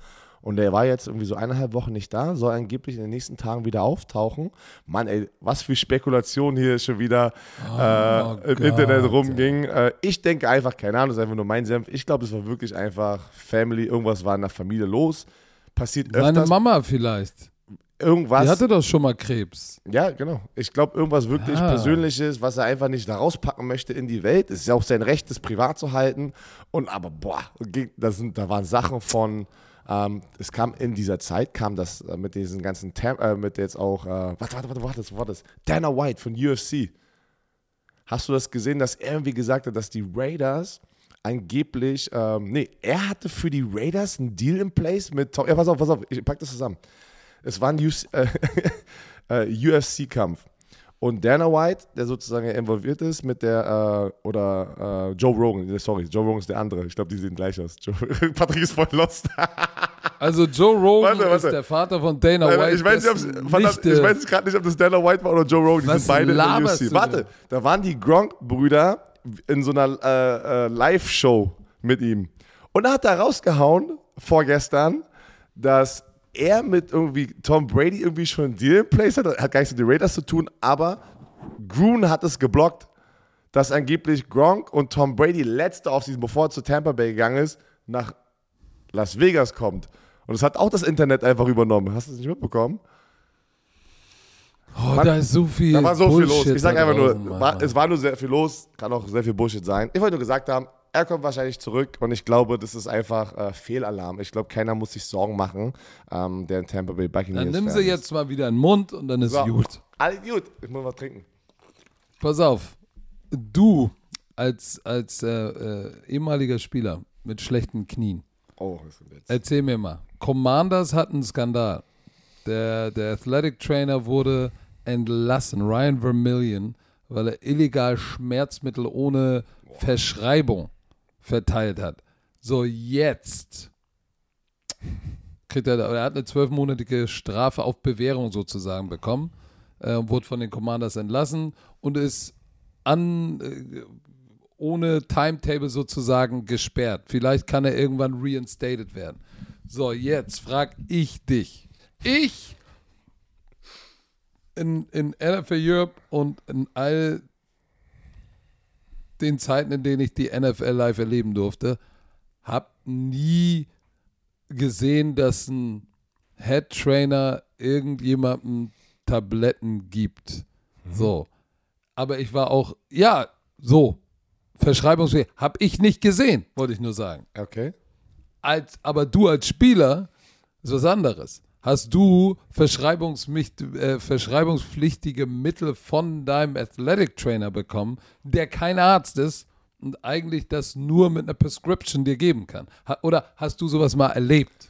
Und der war jetzt irgendwie so eineinhalb Wochen nicht da, soll angeblich in den nächsten Tagen wieder auftauchen. Mann, ey, was für Spekulation hier schon wieder äh, im Oh Gott, Internet rumging. Äh, ich denke einfach, keine Ahnung, das ist einfach nur mein Senf. Ich glaube, es war wirklich einfach Family, irgendwas war in der Familie los. Passiert Seine öfters. Mama vielleicht. Irgendwas. Die hatte doch schon mal Krebs. Ja, genau. Ich glaube, irgendwas wirklich Ah. Persönliches, was er einfach nicht da rauspacken möchte in die Welt. Es ist ja auch sein Recht, das privat zu halten. Und aber, boah, das sind, da waren Sachen von, ähm, es kam in dieser Zeit, kam das äh, mit diesen ganzen, Tam äh, mit jetzt auch, äh, warte, warte, warte, warte, was war das? Dana White von UFC. Hast du das gesehen, dass er irgendwie gesagt hat, dass die Raiders angeblich, ähm, nee, er hatte für die Raiders einen Deal in place mit Tom, ja, pass auf, pass auf, ich pack das zusammen. Es war ein UC, äh, [LAUGHS] äh, UFC-Kampf. Und Dana White, der sozusagen involviert ist mit der, äh, oder äh, Joe Rogan, sorry, Joe Rogan ist der andere. Ich glaube, die sehen gleich aus. Joe, [LAUGHS] Patrick ist voll lost. [LAUGHS] Also Joe Rogan Warte, warte. ist der Vater von Dana White. ich weiß, nicht, ich weiß gerade nicht, ob das Dana White war oder Joe Rogan. Die Was sind beide in der laberst UFC. Warte, da waren die Gronk-Brüder in so einer äh, äh, Live-Show mit ihm. Und da hat er rausgehauen, vorgestern, dass er mit irgendwie Tom Brady irgendwie schon einen Deal in place hat. Hat gar nichts mit den Raiders zu tun, aber Grun hat es geblockt, dass angeblich Gronk und Tom Brady letzte Offseason, bevor er zu Tampa Bay gegangen ist, nach Las Vegas kommt. Und das hat auch das Internet einfach übernommen. Hast du das nicht mitbekommen? Oh, Mann, da ist so viel. Da war so Bullshit viel los. Ich sag einfach nur, war, es war nur sehr viel los, kann auch sehr viel Bullshit sein. Ich wollte nur gesagt haben, er kommt wahrscheinlich zurück und ich glaube, das ist einfach äh, Fehlalarm. Ich glaube, keiner muss sich Sorgen machen, ähm, der in Tampa Bay Buccaneers Dann nimm sie jetzt mal wieder in den Mund und dann ist So. gut. Alles gut. Ich muss was trinken. Pass auf, du als, als äh, äh, ehemaliger Spieler mit schlechten Knien, Oh, das ist jetzt. erzähl mir mal. Commanders hatten einen Skandal. Der, der Athletic Trainer wurde entlassen, Ryan Vermillion, weil er illegal Schmerzmittel ohne Verschreibung verteilt hat. So, jetzt kriegt er, er hat eine zwölfmonatige Strafe auf Bewährung sozusagen bekommen, äh, wurde von den Commanders entlassen und ist an, äh, ohne Timetable sozusagen gesperrt. Vielleicht kann er irgendwann reinstated werden. So, jetzt frag ich dich. Ich in, in NFL Europe und in all den Zeiten, in denen ich die NFL live erleben durfte, habe nie gesehen, dass ein Head Trainer irgendjemandem Tabletten gibt. So. Aber ich war auch, ja, so. Verschreibungsfähig. Habe ich nicht gesehen, wollte ich nur sagen. Okay. Als, aber du als Spieler ist was anderes. Hast du äh, verschreibungspflichtige Mittel von deinem Athletic Trainer bekommen, der kein Arzt ist und eigentlich das nur mit einer Prescription dir geben kann? Ha oder hast du sowas mal erlebt?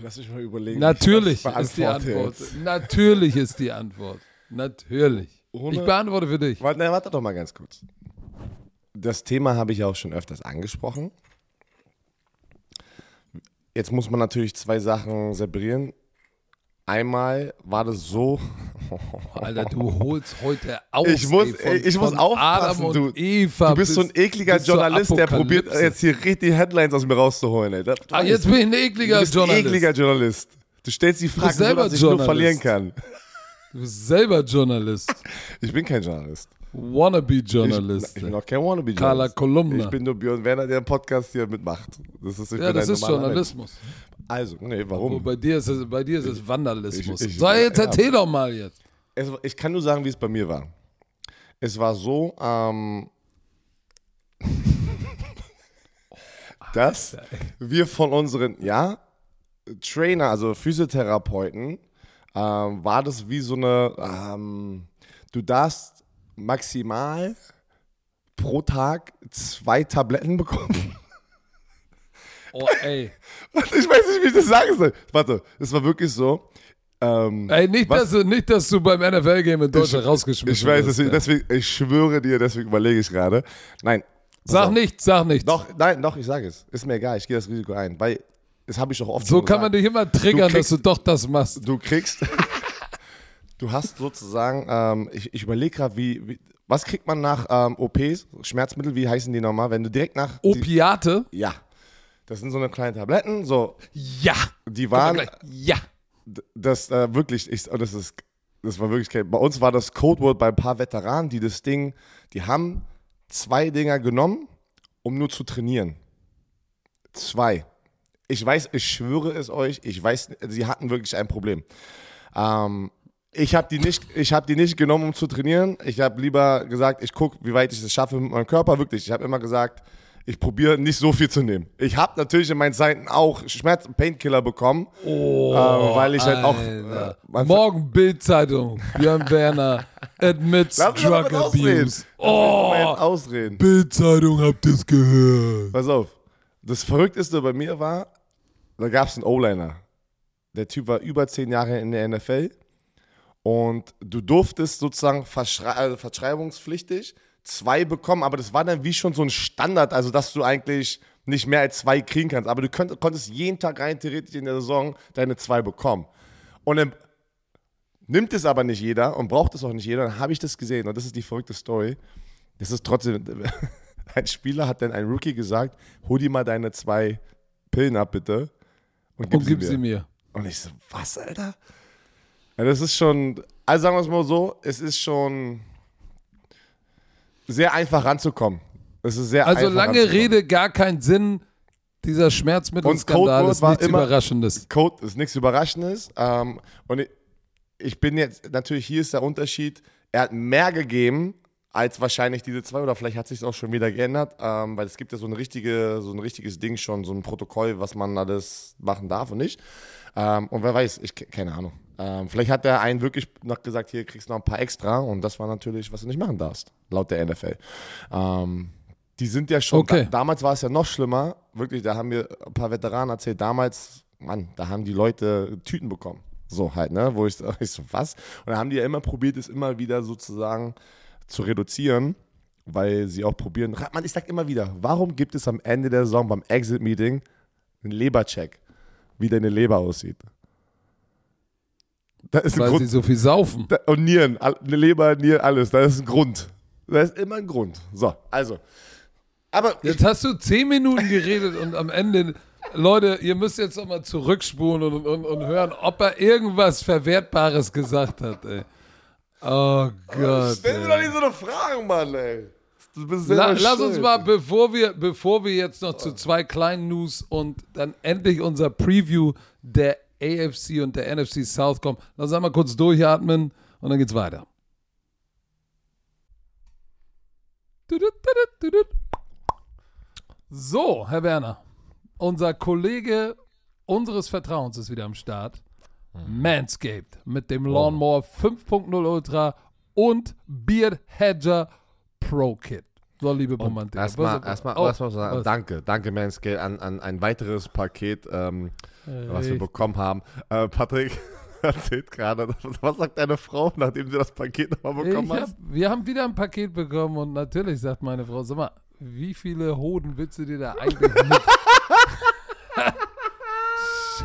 Lass mich mal überlegen. Natürlich ist die Antwort. jetzt. Natürlich ist die Antwort. Natürlich. Ohne- Ich beantworte für dich. Warte, warte doch mal ganz kurz. Das Thema habe ich ja auch schon öfters angesprochen. Jetzt muss man natürlich zwei Sachen separieren. Einmal war das so, Alter, du holst heute [LAUGHS] aus. Ich muss- ey, ich muss aufpassen, du- Eva du bist so ein ekliger Journalist, der probiert Apokalypse. jetzt hier richtig Headlines aus mir rauszuholen. Ey. Das- Ah, jetzt bin ich ein ekliger du bist ein Journalist. ekliger Journalist. Du stellst die Fragen so, dass ich nur Journalist. verlieren kann. Du bist selber Journalist. [LAUGHS] Ich bin kein Journalist. Wannabe-Journalist. Ich, ich bin auch kein wannabe Carla. Kolumna. Ich bin nur Björn Werner, der einen Podcast hier mitmacht. Das ist, ja, das ist Journalismus. Mensch. Also, nee, Aber warum? bei dir ist es, bei dir ist es Vandalismus. Ich- ich- so, jetzt ja. erzähl doch mal jetzt. Es, ich kann nur sagen, wie es bei mir war. Es war so, ähm, [LAUGHS] dass wir von unseren, ja, Trainer, also Physiotherapeuten, ähm, war das wie so eine, ähm, du darfst maximal pro Tag zwei Tabletten bekommen. Oh, ey. [LAUGHS] Ich weiß nicht, wie ich das sagen soll. Warte, es war wirklich so. Ähm, Ey, nicht, Was? dass du, nicht, dass du beim NFL-Game in Deutschland rausgeschmissen ich weiß, wirst, deswegen, ja. deswegen, ich schwöre dir, deswegen überlege ich gerade. Nein. Sag nichts, sag nichts. Doch, nein, doch, ich sage es. Ist mir egal, ich gehe das Risiko ein. Weil, das habe ich doch oft so kann man gesagt. dich immer triggern, Du dass kriegst- du doch das machst. Du kriegst, du hast sozusagen, ähm, ich, ich überlege gerade, wie, wie, was kriegt man nach ähm, OPs, Schmerzmittel, wie heißen die nochmal? Wenn du direkt nach, die, Opiate? ja, das sind so eine kleine Tabletten, so, Ja. die waren. Ja. das äh, wirklich, ich, oh, das ist, das war wirklich, bei uns war das Codewort bei ein paar Veteranen, die das Ding, die haben zwei Dinger genommen, um nur zu trainieren. Zwei. Ich weiß, ich schwöre es euch, ich weiß, sie hatten wirklich ein Problem. Ähm, ich habe die, nicht- ich hab die nicht genommen, um zu trainieren. Ich habe lieber gesagt, ich gucke, wie weit ich es schaffe mit meinem Körper. Wirklich, ich habe immer gesagt, ich probiere nicht so viel zu nehmen. Ich habe natürlich in meinen Zeiten auch Schmerz- Painkiller bekommen, Oh, äh, weil ich halt auch. Äh, Morgen Bildzeitung. Björn Werner [LAUGHS] admits drug abuse. Oh, ausreden. Bildzeitung habt ihr's gehört. Pass auf. Das Verrückteste bei mir war, da gab es einen O-Liner. Der Typ war über zehn Jahre in der NFL und du durftest sozusagen verschrei also verschreibungspflichtig zwei bekommen, aber das war dann wie schon so ein Standard, also dass du eigentlich nicht mehr als zwei kriegen kannst. Aber du könnt, konntest jeden Tag rein theoretisch in der Saison deine zwei bekommen. Und dann nimmt es aber nicht jeder und braucht es auch nicht jeder. Dann habe ich das gesehen und das ist die verrückte Story. Das ist trotzdem, [LAUGHS] ein Spieler hat dann ein Rookie gesagt, hol dir mal deine zwei Pillen ab, bitte. Und gib, Und gib sie, sie mir. mir. Und ich so, was, Alter? Ja, das ist schon, also sagen wir es mal so, es ist schon sehr einfach ranzukommen. Es ist sehr Also lange. Rede, gar keinen Sinn. Dieser Schmerzmittelskandal ist war nichts immer- Überraschendes. Code ist nichts Überraschendes. Ähm, und ich, ich bin jetzt, natürlich hier ist der Unterschied, er hat mehr gegeben als wahrscheinlich diese zwei oder vielleicht hat sich auch schon wieder geändert, ähm, weil es gibt ja so, eine richtige, so ein richtiges Ding schon, so ein Protokoll, was man alles machen darf und nicht. Ähm, und wer weiß, ich keine Ahnung. Ähm, vielleicht hat der einen wirklich noch gesagt, hier kriegst du noch ein paar extra und das war natürlich, was du nicht machen darfst, laut der NFL. Ähm, die sind ja schon, Okay. da, damals war es ja noch schlimmer, wirklich, da haben mir ein paar Veteranen erzählt, damals, Mann, da haben die Leute Tüten bekommen. So halt, ne, wo ich, [LAUGHS] ich so, was? Und da haben die ja immer probiert, es immer wieder sozusagen zu reduzieren, weil sie auch probieren, man, ich sag immer wieder, warum gibt es am Ende der Saison beim Exit-Meeting einen Lebercheck, wie deine Leber aussieht? Da ist ein Weil Grund. sie so viel saufen. Da, und Nieren, eine Leber, Nieren, alles. Da ist ein Grund. Da ist immer ein Grund. So, also. Aber Jetzt hast du zehn Minuten geredet und am Ende, Leute, ihr müsst jetzt nochmal zurückspulen und, und, und hören, ob er irgendwas Verwertbares gesagt hat, ey. Oh Gott. stell mir doch nicht so eine Frage, Mann, ey. La, lass uns mal, bevor wir, bevor wir jetzt noch zu zwei kleinen News und dann endlich unser Preview der AFC und der NFC South kommen, lass uns mal kurz durchatmen und dann geht's weiter. So, Herr Werner, unser Kollege unseres Vertrauens ist wieder am Start. Manscaped mit dem Lawnmower 5.0 Ultra und Beard Hedger Pro Kit. So, liebe Romantiker. Erstmal, erstmal, oh, erstmal sagen, was? danke, danke, Manscale, an, an ein weiteres Paket, ähm, was wir Richtig. bekommen haben. Äh, Patrick [LAUGHS] erzählt gerade, [LAUGHS] was sagt deine Frau, nachdem sie das Paket nochmal bekommen Ich hab, wir haben wieder ein Paket bekommen und natürlich sagt meine Frau, sag mal, wie viele Hoden willst du dir da eigentlich mit [LAUGHS]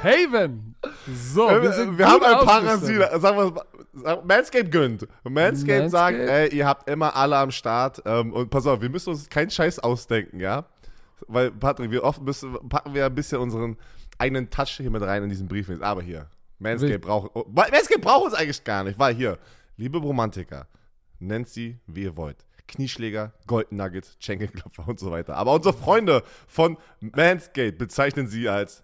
shaven? So, wir, Wir, sind wir haben ein. Parasit. Sagen wir sagen- Manscaped gönnt. Manscaped sagt, Manscaped? ey, ihr habt immer alle am Start. Ähm, und pass auf, wir müssen uns keinen Scheiß ausdenken, ja? Weil, Patrick, wir oft müssen, packen wir ein bisschen unseren eigenen Touch hier mit rein in diesen Brief. Aber hier, Manscaped Will- braucht, oh, Manscaped braucht uns eigentlich gar nicht, weil hier, liebe Romantiker, nennt sie, wie ihr wollt. Knieschläger, Golden Nuggets, Schenkelklopfer und so weiter. Aber unsere Freunde von Manscaped bezeichnen sie als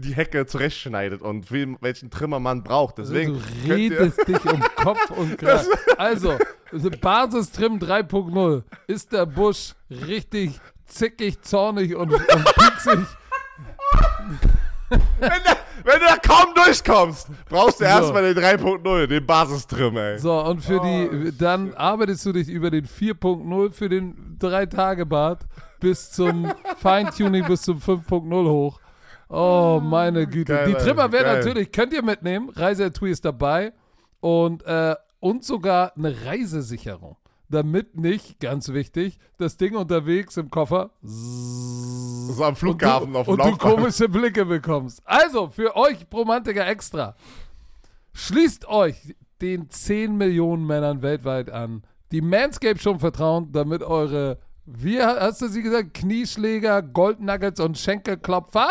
die Hecke zurechtschneidet und wem, welchen Trimmer man braucht. Deswegen du könnt ihr- redest dich um Kopf und [LAUGHS] Kragen. Also, Basistrim 3.0. Ist der Busch richtig zickig, zornig und, und pieksig? [LAUGHS] wenn, du, wenn du da kaum durchkommst, brauchst du So. erstmal den 3.0, den Basistrim, ey. So, und für Oh, die, dann arbeitest du dich über den 4.0 für den 3-Tage-Bad bis zum [LAUGHS] Feintuning bis zum 5.0 hoch. Oh, meine Güte. Geil, die Trimmer werden geil. natürlich, könnt ihr mitnehmen. Reiseetui ist dabei. Und, äh, und sogar eine Reisesicherung. Damit nicht, ganz wichtig, das Ding unterwegs im Koffer So am Flughafen du, auf dem und du komische Blicke bekommst. Also, für euch Romantiker extra. Schließt euch den 10 Millionen Männern weltweit an, die Manscaped schon vertrauen, damit eure, wie hast du sie gesagt, Knieschläger, Goldnuggets und Schenkelklopfer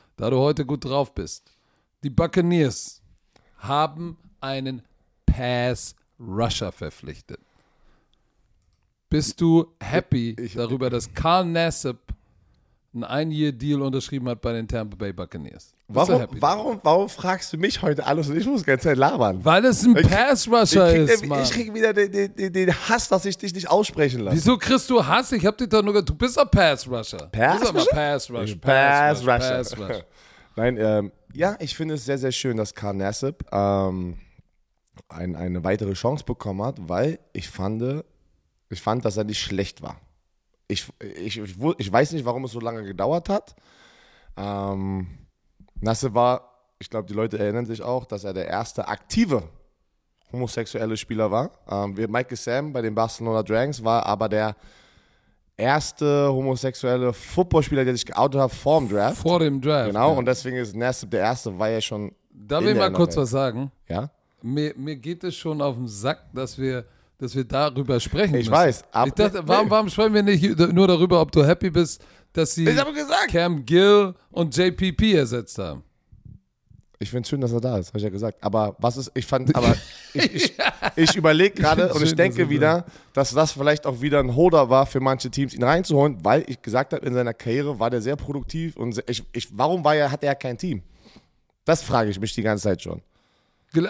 da du heute gut drauf bist. Die Buccaneers haben einen Pass-Rusher verpflichtet. Bist du happy Ich- darüber, dass Carl Nassib einen Ein-Year-Deal unterschrieben hat bei den Tampa Bay Buccaneers? Warum, warum, warum fragst du mich heute alles und ich muss die ganze Zeit labern? Weil es ein Pass-Rusher ist, Mann. ich krieg wieder den, den, den, Hass, dass ich dich nicht aussprechen lasse. Wieso kriegst du Hass? Ich hab dich doch nur gesagt, du bist ein Pass-Rusher. Pass Du bist aber Rusher? Pass-Rusher. Pass Pass-Rusher. Rusher. Pass-Rusher. [LAUGHS] Nein, ähm, ja, ich finde es sehr, sehr schön, dass Karl Nassib ähm, ein, eine weitere Chance bekommen hat, weil ich fand, ich fand, dass er nicht schlecht war. Ich, ich, ich, ich weiß nicht, warum es so lange gedauert hat. Ähm, Nassib war, ich glaube, die Leute erinnern sich auch, dass er der erste aktive homosexuelle Spieler war. Ähm, Michael Sam bei den Barcelona Dragons war aber der erste homosexuelle Footballspieler, der sich geoutet hat vor dem Draft. Vor dem Draft. Genau, ja. und deswegen ist Nassib der erste, weil er schon, Darf ich mal kurz was sagen? ja? Mir, mir geht es schon auf den Sack, dass wir, dass wir darüber sprechen Ich müssen. weiß, ab- ich dachte, warum, warum sprechen wir nicht nur darüber, ob du happy bist, dass sie. Cam Gill und JPP ersetzt haben? Ich finde es schön, dass er da ist, habe ich ja gesagt. Aber was ist, ich fand, [LAUGHS] aber ich, ich, ich überlege gerade und ich dass denke er wieder, dass das vielleicht auch wieder ein Holder war für manche Teams, ihn reinzuholen, weil ich gesagt habe, in seiner Karriere war der sehr produktiv und sehr, ich, ich, warum war er, hat er kein Team? Das frage ich mich die ganze Zeit schon.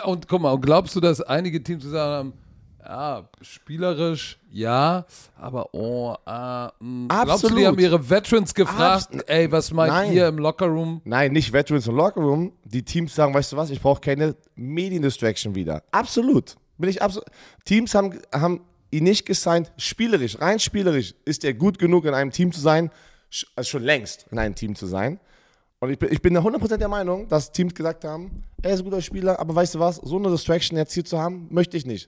Und guck mal, und glaubst du, dass einige Teams gesagt haben, ja, spielerisch, ja, aber oh, ah, mh. glaubst du, die Absolut. haben ihre Veterans gefragt, Abs- ey, was meint Nein. ihr im Lockerroom? Nein, nicht Veterans und Lockerroom. Die Teams sagen, weißt du was, ich brauche keine Mediendistraction wieder. Absolut. Bin ich absolut. Teams haben, haben ihn nicht gesigned. Spielerisch, rein spielerisch ist er gut genug, in einem Team zu sein. Also schon längst in einem Team zu sein. Und ich bin, ich bin da 100% der Meinung, dass Teams gesagt haben, er ist ein guter Spieler, aber weißt du was, so eine Distraction jetzt hier zu haben, möchte ich nicht.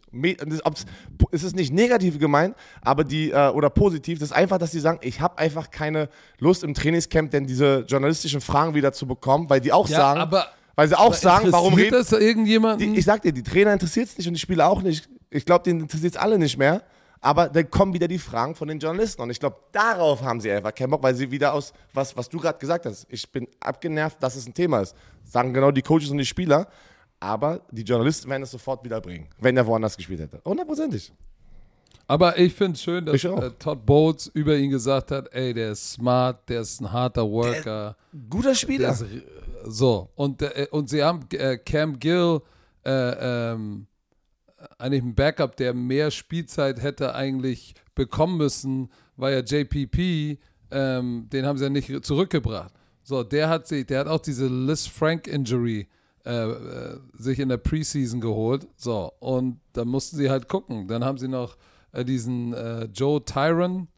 Es ist nicht negativ gemeint, aber die, äh, oder positiv, das ist einfach, dass sie sagen, ich habe einfach keine Lust im Trainingscamp, denn diese journalistischen Fragen wieder zu bekommen, weil die auch Ja, sagen, aber- weil sie auch sagen, warum reden, das irgendjemanden? die, ich sag dir, die Trainer interessiert es nicht und die Spieler auch nicht. Ich glaube, denen interessiert es alle nicht mehr. Aber dann kommen wieder die Fragen von den Journalisten. Und ich glaube, darauf haben sie einfach keinen Bock, weil sie wieder aus, was, was du gerade gesagt hast, ich bin abgenervt, dass es ein Thema ist. Sagen genau die Coaches und die Spieler. Aber die Journalisten werden es sofort wieder bringen, wenn er woanders gespielt hätte. Hundertprozentig. Aber ich finde es schön, dass äh, Todd Bowles über ihn gesagt hat, ey, der ist smart, der ist ein harter Worker. Guter Spieler. ist, so, und, äh, und sie haben äh, Cam Gill, äh, ähm, eigentlich ein Backup, der mehr Spielzeit hätte eigentlich bekommen müssen, weil ja JPP, ähm, den haben sie ja nicht zurückgebracht. So, der hat sich, der hat auch diese Liz Frank Injury äh, äh, sich in der Preseason geholt. So, und da mussten sie halt gucken. Dann haben sie noch äh, diesen äh, Joe Tyron,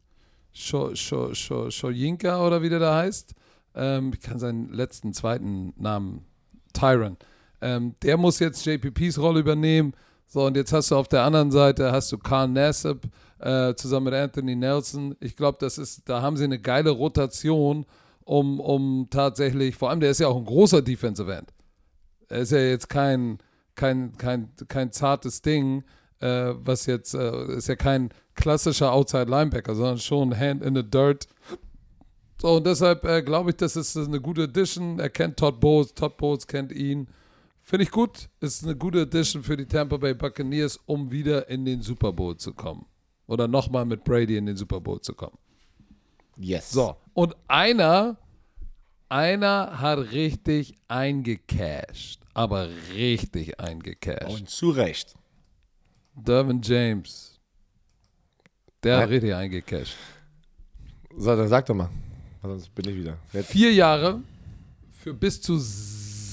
Shoyinka oder wie der da heißt. Ähm, ich kann seinen letzten, zweiten Namen, Tyron. Ähm, der muss jetzt JPPs Rolle übernehmen. So, und jetzt hast du auf der anderen Seite, hast du Carl Nassib äh, zusammen mit Anthony Nelson. Ich glaube, das ist, da haben sie eine geile Rotation, um, um tatsächlich, vor allem der ist ja auch ein großer Defensive End. Er ist ja jetzt kein, kein, kein, kein zartes Ding, äh, was jetzt, äh, ist ja kein klassischer Outside Linebacker, sondern schon Hand in the Dirt. So, und deshalb äh, glaube ich, das ist eine gute Addition. Er kennt Todd Bowles, Todd Bowles kennt ihn. Finde ich gut. Ist eine gute Addition für die Tampa Bay Buccaneers, um wieder in den Super Bowl zu kommen. Oder nochmal mit Brady in den Super Bowl zu kommen. Yes. So, und einer, einer hat richtig eingecashed. Aber richtig eingecashed. Und zu Recht. Dervin James. Der hat Nein. richtig eingecashed. So, dann sag doch mal. Sonst bin ich wieder. Jetzt- Vier Jahre für bis zu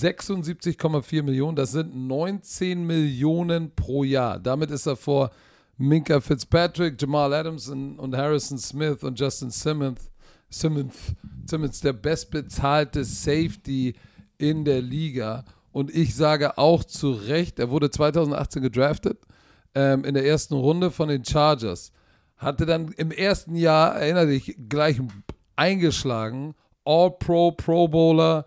76,4 Millionen. Das sind 19 Millionen pro Jahr. Damit ist er vor Minka Fitzpatrick, Jamal Adams und, Harrison Smith und Justin Simmons, Simmons, Simmons der bestbezahlte Safety in der Liga. Und ich sage auch zu Recht, er wurde 2018 gedraftet ähm, in der ersten Runde von den Chargers. Hatte dann im ersten Jahr, erinnere dich, gleich eingeschlagen. All-Pro, Pro Bowler.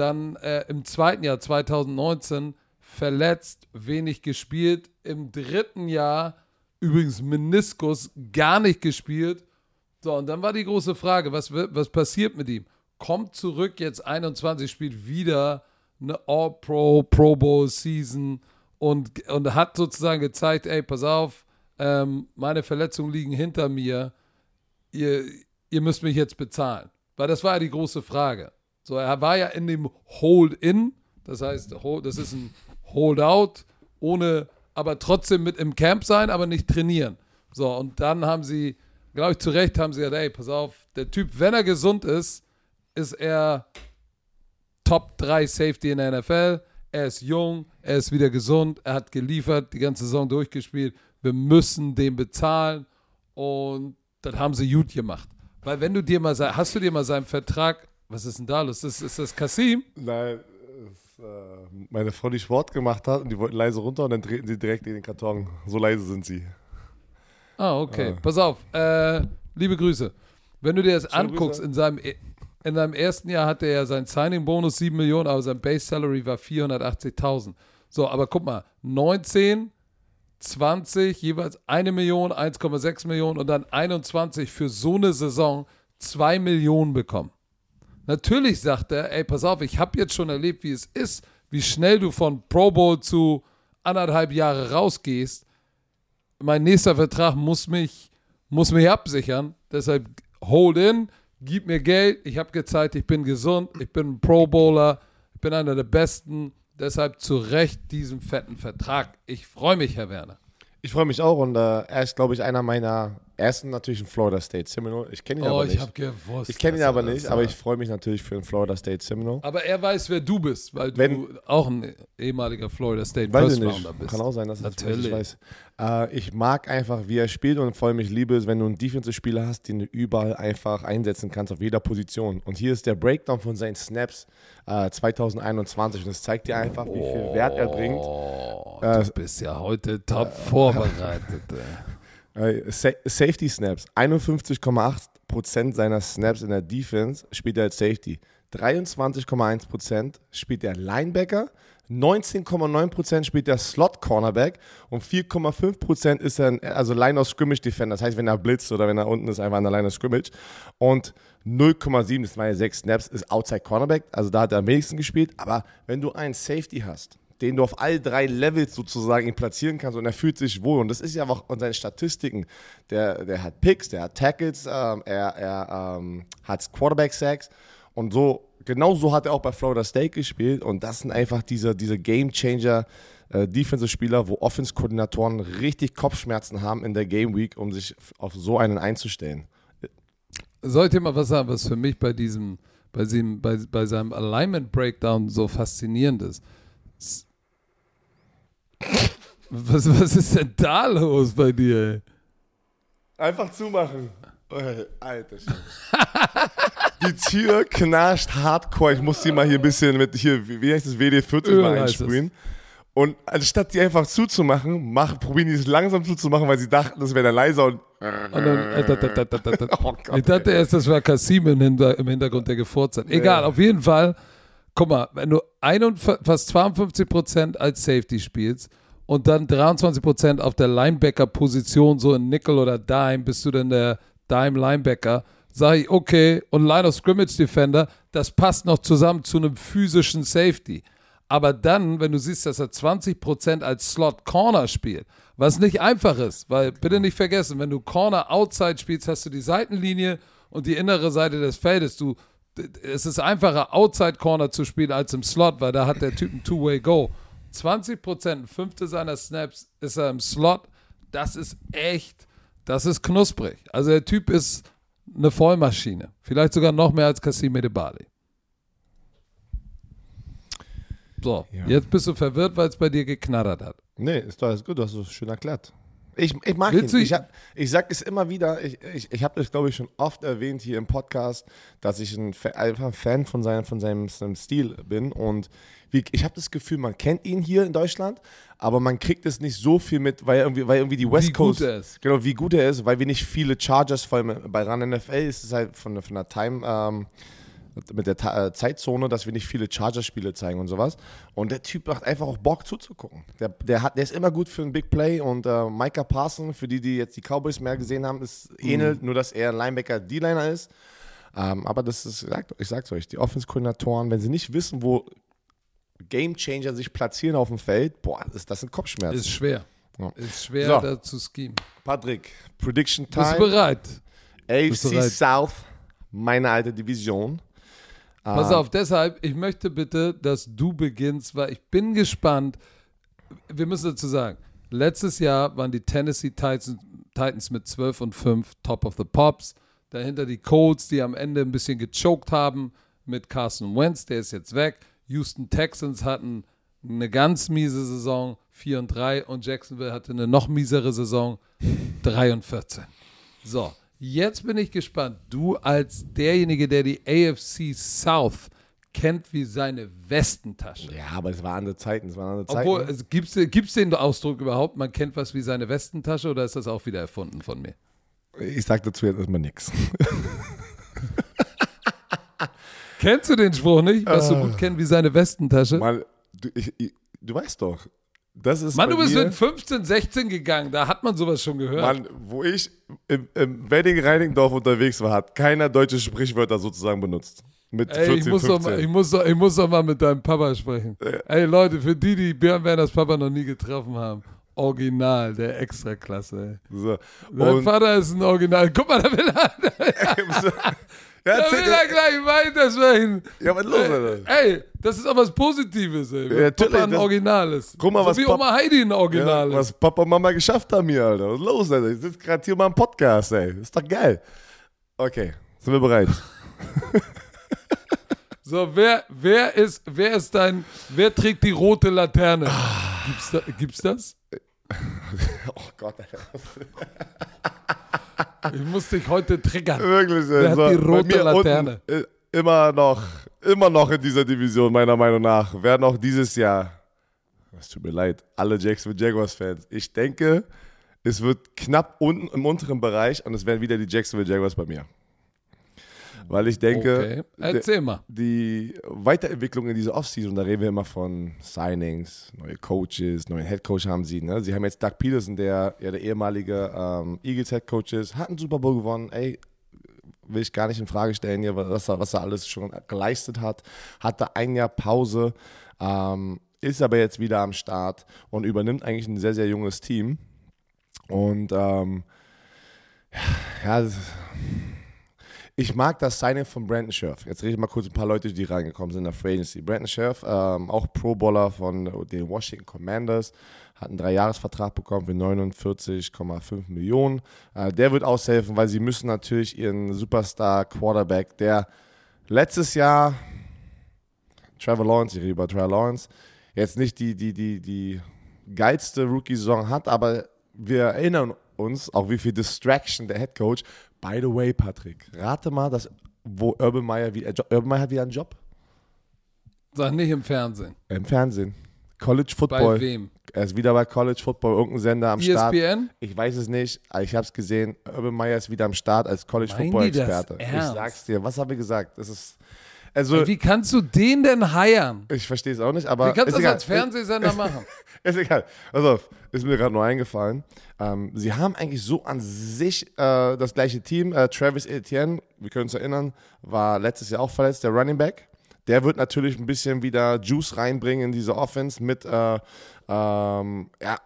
Dann äh, im zweiten Jahr, 2019, verletzt, wenig gespielt. Im dritten Jahr, übrigens Meniskus, gar nicht gespielt. So, und dann war die große Frage, was, was passiert mit ihm? Kommt zurück, jetzt 21, spielt wieder eine All-Pro, Pro Bowl Season und, und hat sozusagen gezeigt, ey, pass auf, ähm, meine Verletzungen liegen hinter mir, ihr, ihr müsst mich jetzt bezahlen. Weil das war ja die große Frage. So, er war ja in dem Hold-In, das heißt, das ist ein Hold-Out, ohne, aber trotzdem mit im Camp sein, aber nicht trainieren. So, und dann haben sie, glaube ich, zu Recht haben sie gesagt, ey, pass auf, der Typ, wenn er gesund ist, ist er Top 3 Safety in der NFL. Er ist jung, er ist wieder gesund, er hat geliefert, die ganze Saison durchgespielt. Wir müssen den bezahlen und das haben sie gut gemacht. Weil wenn du dir mal, hast du dir mal seinen Vertrag, was ist denn da los? Ist, ist das Kasim? Nein, ist, äh, meine Frau, die Sport gemacht hat und die wollten leise runter und dann treten sie direkt in den Karton. So leise sind sie. Ah, okay. Ah. Pass auf, äh, liebe Grüße. Wenn du dir das Schöne anguckst, Grüße. in seinem in seinem ersten Jahr hatte er sein Signing-Bonus 7 Millionen, aber sein Base-Salary war 480.000. So, aber guck mal, 19, 20, jeweils 1 Million, 1,6 Millionen und dann 21 für so eine Saison 2 Millionen bekommen. Natürlich sagt er, ey, pass auf, ich habe jetzt schon erlebt, wie es ist, wie schnell du von Pro Bowl zu anderthalb Jahre rausgehst. Mein nächster Vertrag muss mich, muss mich absichern. Deshalb hold in, gib mir Geld, ich habe gezeigt, ich bin gesund, ich bin ein Pro Bowler, ich bin einer der Besten. Deshalb zu Recht diesen fetten Vertrag. Ich freue mich, Herr Werner. Ich freue mich auch und äh, er ist, glaube ich, einer meiner ersten natürlich in Florida State Seminole. Ich kenne ihn oh, aber nicht. Ich habe gewusst. Ich kenne ihn aber nicht, aber ich freue mich natürlich für den Florida State Seminole. Aber er weiß, wer du bist, weil Wenn, du auch ein ehemaliger Florida State First Rounder bist. Kann auch sein, dass natürlich. ich weiß. Äh, ich mag einfach, wie er spielt und vor allem ich liebe es, wenn du einen Defensive-Spieler hast, den du überall einfach einsetzen kannst, auf jeder Position. Und hier ist der Breakdown von seinen Snaps äh, 2021 und das zeigt dir einfach, wie viel Wert er bringt. Oh, du äh, bist ja heute top äh, vorbereitet. Äh, Sa Safety Snaps, 51,8% seiner Snaps in der Defense spielt er als Safety. 23,1% spielt er Linebacker, 19,9% spielt er Slot Cornerback und 4,5% ist er also Line of Scrimmage Defender. Das heißt, wenn er blitzt oder wenn er unten ist, einfach an der Line of Scrimmage. Und 0,7, das waren ja sechs Snaps, ist Outside Cornerback. Also da hat er am wenigsten gespielt. Aber wenn du einen Safety hast, den du auf all drei Levels sozusagen platzieren kannst und er fühlt sich wohl. Und das ist ja auch in seinen Statistiken. Der, der hat Picks, der hat Tackles, ähm, er, er ähm, hat Quarterback-Sacks und so genau so hat er auch bei Florida State gespielt und das sind einfach diese, diese Game Changer. Äh, Defensive-Spieler, wo Offense-Koordinatoren richtig Kopfschmerzen haben in der Game Week, um sich auf so einen einzustellen. Soll ich dir mal was sagen, was für mich bei diesem, bei, diesem, bei, bei seinem Alignment Breakdown so faszinierend ist? Was, was ist denn da los bei dir? Ey? Einfach zumachen. Alter. [LAUGHS] die Tür knascht hardcore. Ich muss die mal hier ein bisschen mit hier, wie heißt das, WD-40 mal einsprühen. Und anstatt die einfach zuzumachen, mach, probieren die es langsam zuzumachen, weil sie dachten, das wäre dann leiser und. und dann, äh, da, da, da, [LAUGHS] oh Gott, ich dachte erst, das war Kasim im, Hintergrund, der gefurzt hat. Egal, ja. auf jeden Fall. Guck mal, wenn du 51, fast 52% als Safety spielst und dann 23% auf der Linebacker-Position, so in Nickel oder Dime, bist du dann der Dime-Linebacker sage ich, okay, und Line of Scrimmage Defender, das passt noch zusammen zu einem physischen Safety. Aber dann, wenn du siehst, dass er 20% als Slot Corner spielt, was nicht einfach ist, weil bitte nicht vergessen, wenn du Corner Outside spielst, hast du die Seitenlinie und die innere Seite des Feldes. Du, es ist einfacher, Outside Corner zu spielen als im Slot, weil da hat der Typ ein Two-Way Go. 20%, ein Fünfte seiner Snaps ist er im Slot. Das ist echt, das ist knusprig. Also der Typ ist eine Vollmaschine. Vielleicht sogar noch mehr als Kassim Edebali. So, ja. jetzt bist du verwirrt, weil es bei dir geknattert hat. Nee, ist doch alles gut, du hast es schön erklärt. Ich, ich mag Willst ihn. Ich, hab, ich sag es immer wieder, ich, ich, ich habe das, glaube ich, schon oft erwähnt hier im Podcast, dass ich ein, einfach ein Fan von, seinem, von seinem, seinem Stil bin. Und wie, ich habe das Gefühl, man kennt ihn hier in Deutschland, aber man kriegt es nicht so viel mit, weil irgendwie, weil irgendwie die West wie Coast. Gut er ist. Genau, wie gut er ist, weil wir nicht viele Chargers, vor allem bei Run NFL ist es halt von, von der Time. Ähm, mit der Ta äh, Zeitzone, dass wir nicht viele Chargers-Spiele zeigen und sowas. Und der Typ macht einfach auch Bock zuzugucken. Der, der, hat, der ist immer gut für ein Big Play und äh, Micah Parson, für die, die jetzt die Cowboys mehr gesehen haben, ist ähnelt, nur dass er ein Linebacker-D-Liner ist. Ähm, aber das ist, ich sag's euch, die Offense-Koordinatoren, wenn sie nicht wissen, wo Game Changer sich platzieren auf dem Feld, boah, ist das ein Kopfschmerz. Ist schwer. Ja. Ist schwer So. da zu schemen. Patrick, Prediction Bist du Time. bereit? Bist du AFC bereit? South, meine alte Division. Pass Ah, auf, deshalb, ich möchte bitte, dass du beginnst, weil ich bin gespannt. Wir müssen dazu sagen, letztes Jahr waren die Tennessee Titans, Titans mit 12 und 5 Top of the Pops. Dahinter die Colts, die am Ende ein bisschen gechoked haben mit Carson Wentz, der ist jetzt weg. Houston Texans hatten eine ganz miese Saison, 4 und 3 und Jacksonville hatte eine noch miesere Saison, 3 und 14. So, jetzt bin ich gespannt. Du als derjenige, der die AFC South kennt wie seine Westentasche. Ja, aber es waren andere Zeiten, es waren andere Zeiten. Obwohl, also, gibt es den Ausdruck überhaupt? Man kennt was wie seine Westentasche oder ist das auch wieder erfunden von mir? ich sag dazu jetzt erstmal nichts. [LAUGHS] Kennst du den Spruch nicht? Was Äh. so gut kennt wie seine Westentasche? Mal, du, ich, ich, du weißt doch, das ist du bei bist mit 15, 16 gegangen. Da hat man sowas schon gehört. Mann, wo ich im, im Wedding Reinigendorf unterwegs war, hat keiner deutsche Sprichwörter sozusagen benutzt. Mit Ey, 14, ich muss, doch 15. mal, ich, muss doch, ich muss doch mal mit deinem Papa sprechen. Ey, Leute, für die, die Björn Werners Papa noch nie getroffen haben, Original, der Extraklasse, so. Und, Vater ist ein Original. Guck mal, da will er, [LAUGHS] [LAUGHS] ja, da will er gleich weitersprechen. ja, was los, Alter? Ey, das ist auch was Positives, ey. Ja, Papa ein Original ist. Guck mal, so was wie Pap- Oma Heidi ein Ja, Original ist. was Papa und Mama geschafft haben hier, Alter. Was ist los, Alter? Ich sitze gerade hier mal im Podcast, ey. Ist doch geil. Okay, sind wir bereit? [LAUGHS] So, wer, wer, ist, wer ist dein, wer trägt die rote Laterne? Ah. Gibt's, da, gibt's das? [LAUGHS] Oh Gott, Alter. [LAUGHS] Ich muss dich heute triggern. Wirklich, ey. Wer hat die rote Laterne? Unten, immer noch, immer noch in dieser Division, meiner Meinung nach. Werden auch dieses Jahr, es tut mir leid, alle Jacksonville Jaguars-Fans. Ich denke, es wird knapp unten im unteren Bereich und es werden wieder die Jacksonville Jaguars bei mir. Weil ich denke, Okay, die Weiterentwicklung in dieser Offseason, da reden wir immer von Signings, neue Coaches, neuen Headcoach haben sie. Ne? Sie haben jetzt Doug Peterson, der ja der ehemalige ähm, Eagles Headcoach ist, hat einen Super Bowl gewonnen. Ey, will ich gar nicht in Frage stellen, hier, was, er, was er alles schon geleistet hat. Hatte ein Jahr Pause, ähm, ist aber jetzt wieder am Start und übernimmt eigentlich ein sehr, sehr junges Team. Und ähm, ja, das- ich mag das Signing von Brandon Scherf. Jetzt rede ich mal kurz ein paar Leute, die reingekommen sind in der Free Agency. Brandon Scherf, ähm, auch Pro-Bowler von den Washington Commanders, hat einen Dreijahresvertrag bekommen für 49,5 Millionen. Äh, der wird aushelfen, weil sie müssen natürlich ihren Superstar-Quarterback, der letztes Jahr Trevor Lawrence, ich rede über Trevor Lawrence, jetzt nicht die, die, die, die geilste Rookie-Saison hat, aber wir erinnern uns auch, wie viel Distraction der Head Coach. By the way, Patrick, rate mal, dass, wo Urban Meyer wieder, äh, Urban Meyer hat wieder einen Job? Sag nicht im Fernsehen. Im Fernsehen. College Bei Football. wem? E Er ist wieder bei College Football, irgendein Sender am Start. ESPN? Ich weiß es nicht, aber ich habe es gesehen. Urban Meyer ist wieder am Start als College Meinen Football Experte. Ich sag's dir. Was habe ich gesagt? Das ist also Wie kannst du den denn heiern? ich verstehe es auch nicht, aber Wie kannst ist du das egal. als Fernsehsender [LAUGHS] machen? Ist egal. Pass auf, ist mir gerade nur eingefallen. Ähm, sie haben eigentlich so an sich äh, das gleiche Team. Äh, Travis Etienne, wir können uns erinnern, war letztes Jahr auch verletzt, der Running Back. Der wird natürlich ein bisschen wieder Juice reinbringen in diese Offense mit äh, ähm, ja,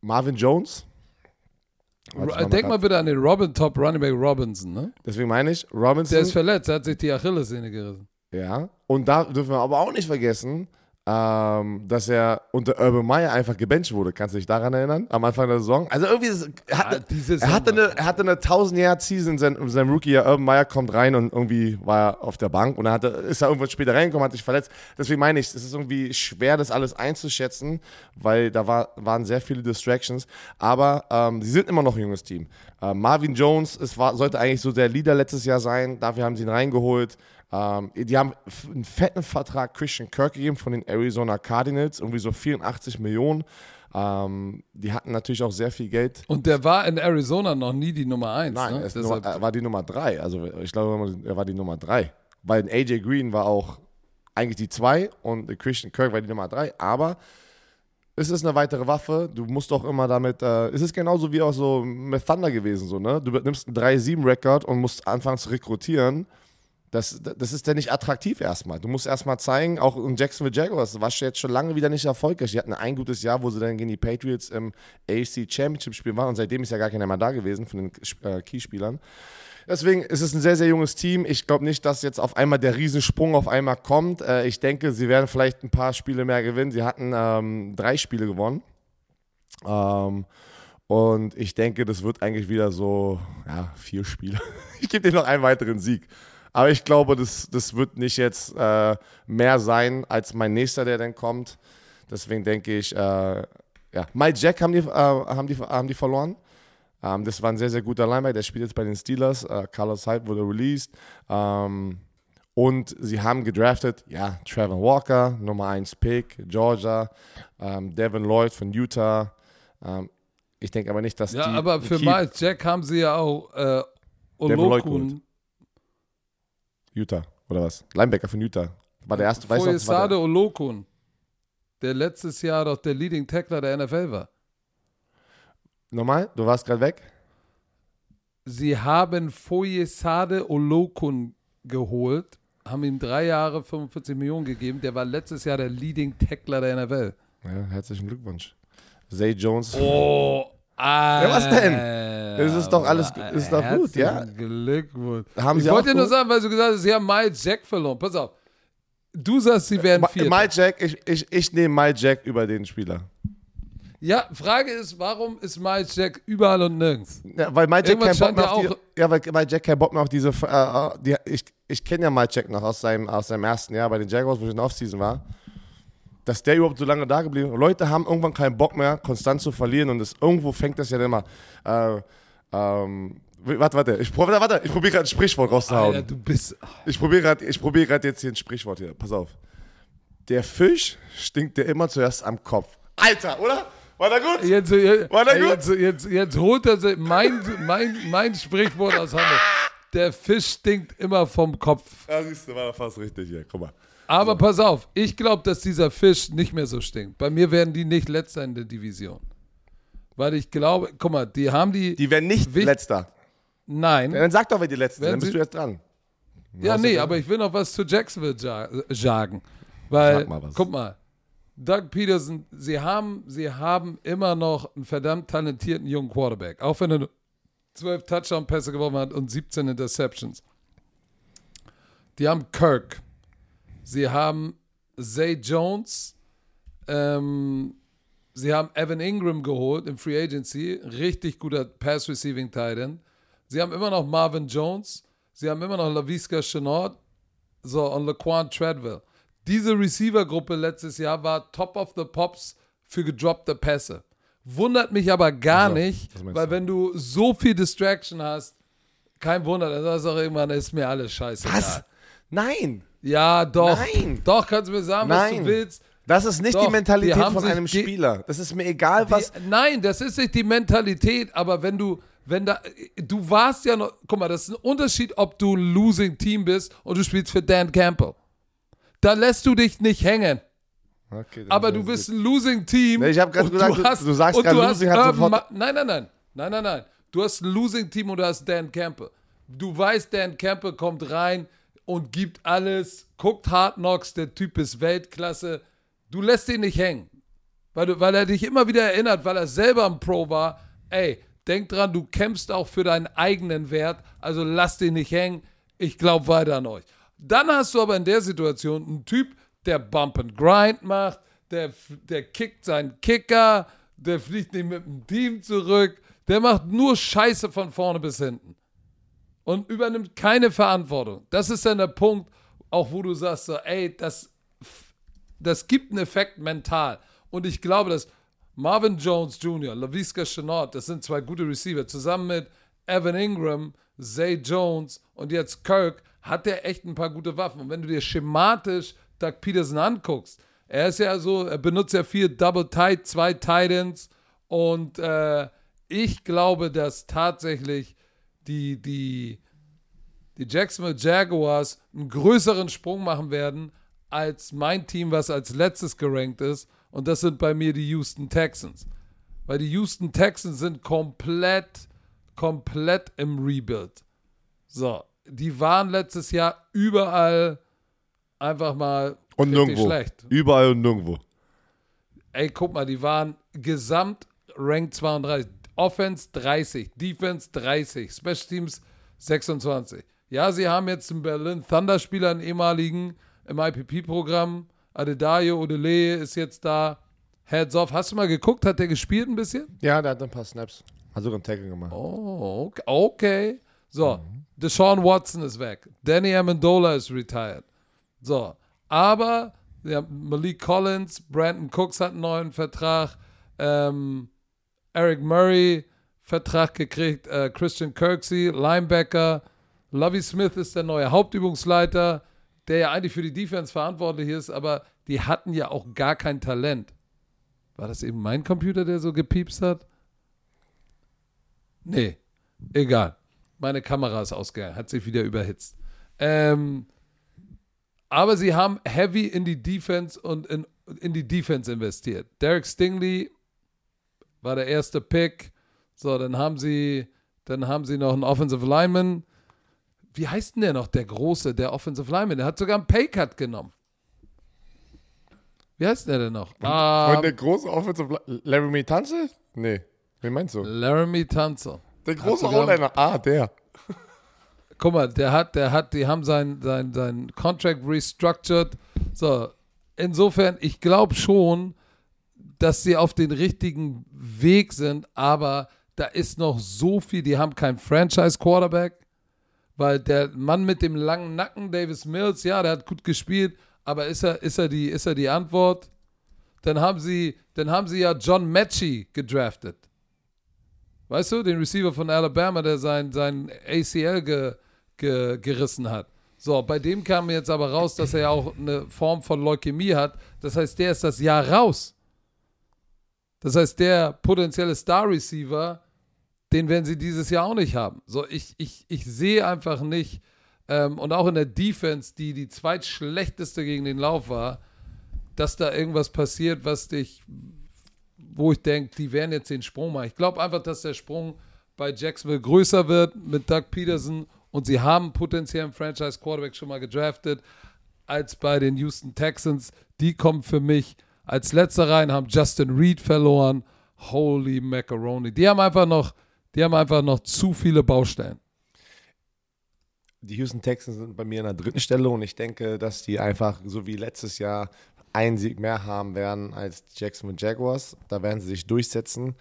Marvin Jones. Warte, Denk mal bitte an den Robin Top Running Back Robinson, ne? Deswegen meine ich, Robinson. Der ist verletzt, er hat sich die Achillessehne gerissen. Ja, und da dürfen wir aber auch nicht vergessen, ähm, dass er unter Urban Meyer einfach gebencht wurde. Kannst du dich daran erinnern? Am Anfang der Saison? Also irgendwie, ist, er, Ah, hat, diese er, hatte Saison eine, er hatte eine 1000-Yard-Season in seinem, in seinem Rookie-Jahr. Urban Meyer kommt rein und irgendwie war er auf der Bank und er hatte, ist er irgendwann später reingekommen, hat sich verletzt. Deswegen meine ich, es ist irgendwie schwer, das alles einzuschätzen, weil da war, waren sehr viele Distractions. Aber ähm, sie sind immer noch ein junges Team. Äh, Marvin Jones es war, sollte eigentlich so der Leader letztes Jahr sein. Dafür haben sie ihn reingeholt. Ähm, die haben einen fetten Vertrag Christian Kirk gegeben von den Arizona Cardinals, irgendwie so 84 Millionen. Ähm, die hatten natürlich auch sehr viel Geld. Und der war in Arizona noch nie die Nummer 1. Nein, ne? er, Nummer, er war die Nummer drei. Also ich glaube, er war die Nummer drei. weil AJ Green war auch eigentlich die zwei und Christian Kirk war die Nummer drei, aber es ist eine weitere Waffe. Du musst doch immer damit. Äh, es ist genauso wie auch so mit Thunder gewesen, so, ne? Du nimmst einen 3-7-Rekord und musst anfangen zu rekrutieren. Das, das ist ja nicht attraktiv erstmal. Du musst erstmal zeigen, auch in Jacksonville Jaguars, war jetzt schon lange wieder nicht erfolgreich. Die hatten ein gutes Jahr, wo sie dann gegen die Patriots im AFC Championship Spiel waren und seitdem ist ja gar keiner mehr da gewesen von den äh, Keyspielern. Deswegen ist es ein sehr, sehr junges Team. Ich glaube nicht, dass jetzt auf einmal der Riesensprung auf einmal kommt. Äh, ich denke, sie werden vielleicht ein paar Spiele mehr gewinnen. Sie hatten ähm, drei Spiele gewonnen. Ähm, und ich denke, das wird eigentlich wieder so, ja, vier Spiele. [LAUGHS] ich gebe dir noch einen weiteren Sieg. Aber ich glaube, das, das wird nicht jetzt äh, mehr sein als mein nächster, der dann kommt. Deswegen denke ich, äh, ja, Mike Jack haben die, äh, haben die, haben die verloren. Ähm, das war ein sehr, sehr guter Linebacker. Der spielt jetzt bei den Steelers. Äh, Carlos Hyde wurde released. Ähm, und sie haben gedraftet, ja, Trevor Walker, Nummer 1 Pick, Georgia, ähm, Devin Lloyd von Utah. Ähm, ich denke aber nicht, dass ja, die. Ja, aber für Miles Jack haben sie ja auch äh, Olokun. Utah, oder was? Linebacker von Utah. War der erste, weißt du Sade Olokun, der letztes Jahr doch der Leading Tackler der NFL war. Nochmal, du warst gerade weg. Sie haben Foyesade Olokun geholt, haben ihm drei Jahre 45 Millionen gegeben. Der war letztes Jahr der Leading Tackler der NFL. Ja, herzlichen Glückwunsch. Zay Jones. Oh, ja, was denn? Das ist doch alles ist doch gut, ja? Glückwunsch. Haben ich wollte dir nur sagen, weil du gesagt hast, sie haben Miles Jack verloren. Pass auf. Du sagst, sie werden vier. Miles Jack, ich, ich, ich nehme Miles Jack über den Spieler. Ja, Frage ist, warum ist Miles Jack überall und nirgends? Ja, weil Miles Jack keinen Bock mehr auf die, ja, weil Miles Jack keinen Bock mehr auf diese, äh, die, ich, ich kenne ja Miles Jack noch aus seinem, aus seinem ersten Jahr bei den Jaguars, wo ich in der Offseason war dass der überhaupt so lange da geblieben ist. Leute haben irgendwann keinen Bock mehr, konstant zu verlieren und das, irgendwo fängt das ja immer. Äh, ähm, warte, warte, ich, warte, warte, ich probiere gerade ein Sprichwort rauszuhauen. Alter, du bist. Ich probiere gerade probier jetzt hier ein Sprichwort hier. Pass auf. Der Fisch stinkt dir immer zuerst am Kopf. Alter, oder? War da gut? Jetzt, jetzt, War da gut? Jetzt, jetzt, jetzt holt er sich mein, mein, mein Sprichwort aus Hamburg. Der Fisch stinkt immer vom Kopf. Ja, siehst du, war fast richtig hier. Guck mal. Aber so. pass auf, ich glaube, dass dieser Fisch nicht mehr so stinkt. Bei mir werden die nicht letzter in der Division. Weil ich glaube, guck mal, die haben die. Die werden nicht letzter. Nein. Ja, dann sag doch, wer die letzten sind, dann bist du jetzt dran. Ja, nee, aber ich will noch was zu Jacksonville sagen. Weil, mal guck mal, Doug Peterson, sie haben, sie haben immer noch einen verdammt talentierten jungen Quarterback. Auch wenn er 12 Touchdown-Pässe geworfen hat und 17 Interceptions. Die haben Kirk. Sie haben Zay Jones. Ähm, sie haben Evan Ingram geholt im Free Agency. Richtig guter Pass-Receiving Titan. Sie haben immer noch Marvin Jones. Sie haben immer noch LaVisca Chenard. So, und Laquan Treadwell. Diese Receiver-Gruppe letztes Jahr war Top of the Pops für gedroppte Pässe. Wundert mich aber gar also, nicht, weil wenn du so viel Distraction hast, kein Wunder, dann sagst du auch irgendwann, ist mir alles scheiße. Was? Nein. Ja, doch. Nein. Doch, kannst du mir sagen, Nein. was du willst. Das ist nicht doch, die Mentalität die von einem Spieler. Das ist mir egal, was. Die, nein, das ist nicht die Mentalität, aber wenn du, wenn da, du warst ja noch, guck mal, das ist ein Unterschied, ob du ein Losing Team bist und du spielst für Dan Campbell. Da lässt du dich nicht hängen. Okay, aber du bist ein Losing Team. Nee, ich habe gerade gesagt, du, hast, du sagst gerade Losing hat sofort. Nein, nein, nein. Nein, nein, nein. Du hast ein Losing Team und du hast Dan Campbell. Du weißt, Dan Campbell kommt rein und gibt alles, guckt Hard Knocks, der Typ ist Weltklasse. Du lässt ihn nicht hängen, weil, du, weil er dich immer wieder erinnert, weil er selber ein Pro war. Ey, denk dran, du kämpfst auch für deinen eigenen Wert, also lass dich nicht hängen. Ich glaube weiter an euch. Dann hast du aber in der Situation einen Typ, der Bump and Grind macht, der, der kickt seinen Kicker, der fliegt nicht mit dem Team zurück, der macht nur Scheiße von vorne bis hinten und übernimmt keine Verantwortung. Das ist dann der Punkt, auch wo du sagst, so, ey, das, das gibt einen Effekt mental. Und ich glaube, dass Marvin Jones Jr., LaVisca Chenard, das sind zwei gute Receiver, zusammen mit Evan Ingram, Zay Jones und jetzt Kirk, hat der echt ein paar gute Waffen. Und wenn du dir schematisch Doug Peterson anguckst, er ist ja so, er benutzt ja viel Double Tight, zwei Titans und äh, ich glaube, dass tatsächlich die, die, die Jacksonville Jaguars einen größeren Sprung machen werden als mein Team, was als letztes gerankt ist. Und das sind bei mir die Houston Texans. Weil die Houston Texans sind komplett, komplett im Rebuild. So, die waren letztes Jahr überall einfach mal Und nirgendwo. schlecht. Überall und nirgendwo. Ey, guck mal, die waren gesamt Rank 32. Offense 30, Defense 30, Special Teams 26. Ja, sie haben jetzt einen Berlin Thunder-Spieler, einen ehemaligen im IPP-Programm. Adedayo Odele ist jetzt da. Heads off. Hast du mal geguckt? Hat der gespielt ein bisschen? Ja, der hat ein paar Snaps. Hat sogar einen Tackle gemacht. Oh, okay. okay. So, Deshaun Watson ist weg. Danny Amendola ist retired. So, aber ja, Malik Collins, Brandon Cooks hat einen neuen Vertrag, ähm, Eric Murray Vertrag gekriegt, äh, Christian Kirksey, Linebacker, Lovey Smith ist der neue Hauptübungsleiter, der ja eigentlich für die Defense verantwortlich ist, aber die hatten ja auch gar kein Talent. War das eben mein Computer, der so gepiepst hat? Nee, egal. Meine Kamera ist ausgegangen, hat sich wieder überhitzt. Ähm, aber sie haben heavy in die Defense und in, in die Defense investiert. Derek Stingley war der erste Pick. So, dann haben sie, dann haben sie noch einen Offensive Lineman. Wie heißt denn der noch, der große, der Offensive Lineman? Der hat sogar einen Paycut genommen. Wie heißt der denn noch? Ah, Und der große Offensive Laramie Tanzel? Nee. Wen meinst du? Laramie Tunzel. Der große O-Liner. Ah, der. Guck mal, der hat, der hat, die haben sein, sein, sein Contract restructured. So, insofern, ich glaube schon, dass sie auf den richtigen Weg sind, aber da ist noch so viel. Die haben keinen Franchise-Quarterback, weil der Mann mit dem langen Nacken, Davis Mills, ja, der hat gut gespielt, aber ist er, ist er, die, ist er die Antwort? Dann haben sie, dann haben sie ja John Mechie gedraftet. Weißt du, den Receiver von Alabama, der sein, sein ACL ge, ge, gerissen hat. So, bei dem kam jetzt aber raus, dass er ja auch eine Form von Leukämie hat. Das heißt, der ist das Jahr raus. Das heißt, der potenzielle Star-Receiver, den werden sie dieses Jahr auch nicht haben. So, ich, ich, ich sehe einfach nicht, ähm, und auch in der Defense, die die zweitschlechteste gegen den Lauf war, dass da irgendwas passiert, was dich, wo ich denke, die werden jetzt den Sprung machen. Ich glaube einfach, dass der Sprung bei Jacksonville größer wird mit Doug Peterson und sie haben potenziell einen Franchise Quarterback schon mal gedraftet als bei den Houston Texans. Die kommen für mich als letzter rein, haben Justin Reed verloren. Holy Macaroni. Die haben einfach noch, die haben einfach noch zu viele Baustellen. Die Houston Texans sind bei mir an der dritten Stelle und ich denke, dass die einfach so wie letztes Jahr einen Sieg mehr haben werden als die Jacksonville Jaguars. Da werden sie sich durchsetzen,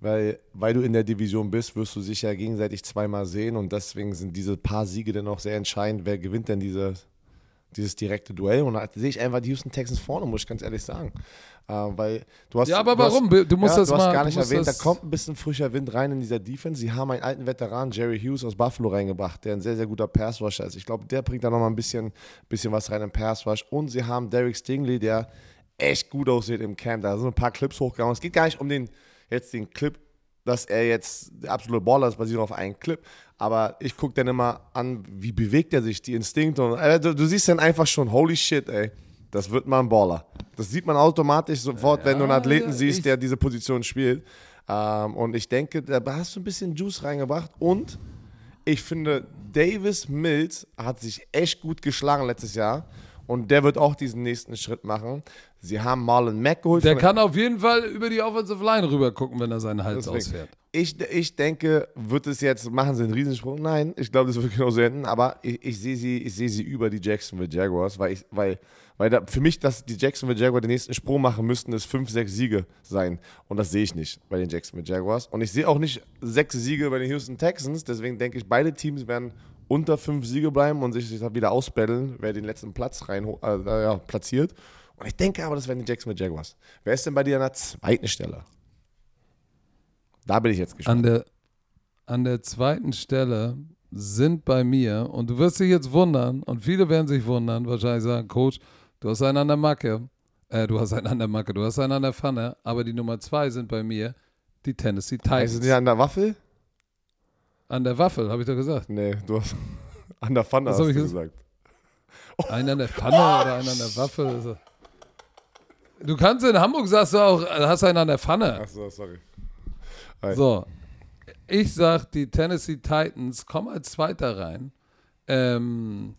weil, weil du in der Division bist, wirst du sich ja gegenseitig zweimal sehen und deswegen sind diese paar Siege dann auch sehr entscheidend. Wer gewinnt denn diese, dieses direkte Duell? Und da sehe ich einfach die Houston Texans vorne, muss ich ganz ehrlich sagen. Äh, weil du hast, Ja, aber du hast- warum? Du musst ja, das du hast mal- gar nicht erwähnt, da kommt ein bisschen frischer Wind rein in dieser Defense. Sie haben einen alten Veteran, Jerry Hughes aus Buffalo, reingebracht, der ein sehr, sehr guter Pass-Rusher ist. Ich glaube, der bringt da nochmal ein bisschen, bisschen was rein im Pass-Rush. Und sie haben Derek Stingley, der echt gut aussieht im Camp. Da sind ein paar Clips hochgehauen. Es geht gar nicht um den, jetzt den Clip, dass er jetzt der absolute Baller ist, basiert auf einem Clip. Aber ich gucke dann immer an, wie bewegt er sich, die Instinkte. Und, äh, du, du siehst dann einfach schon, holy shit, ey. Das wird mal ein Baller. Das sieht man automatisch sofort, wenn du einen Athleten ja, siehst, der diese Position spielt. Ähm, und ich denke, da hast du ein bisschen Juice reingebracht. Und ich finde, Davis Mills hat sich echt gut geschlagen letztes Jahr. Und der wird auch diesen nächsten Schritt machen. Sie haben Marlon Mack geholt. Der kann auf jeden Fall über die Offensive Line rüber gucken, wenn er seinen Hals Deswegen. ausfährt. Ich, ich denke, wird es jetzt, machen sie einen Riesensprung? Nein, ich glaube, das wird genauso enden, aber ich, ich sehe sie, ich sehe sie über die Jacksonville Jaguars, weil ich, weil, weil da, für mich, dass die Jacksonville Jaguars den nächsten Sprung machen müssten, ist fünf, sechs Siege sein. Und das sehe ich nicht bei den Jacksonville Jaguars. Und ich sehe auch nicht sechs Siege bei den Houston Texans, deswegen denke ich, beide Teams werden unter fünf Siege bleiben und sich wieder ausbetteln, wer den letzten Platz rein äh, äh, ja, platziert. Und ich denke aber, das werden die Jacksonville Jaguars. Wer ist denn bei dir an der zweiten Stelle? Da bin ich jetzt gespannt. An der, an der zweiten Stelle sind bei mir, und du wirst dich jetzt wundern, und viele werden sich wundern, wahrscheinlich sagen, Coach, du hast einen an der Macke, äh, du hast einen an der Macke, du hast einen an der Pfanne, aber die Nummer zwei sind bei mir die Tennessee Titans. Sind die an der Waffel? An der Waffel, habe ich doch gesagt. Nee, du hast [LAUGHS] An der Pfanne Was hast du ich gesagt. Einer an der Pfanne oder einer an der Waffe. Also. Du kannst in Hamburg, sagst du auch, äh, hast einen an der Pfanne. Achso, sorry. So, ich sag, die Tennessee Titans kommen als Zweiter rein. Ähm,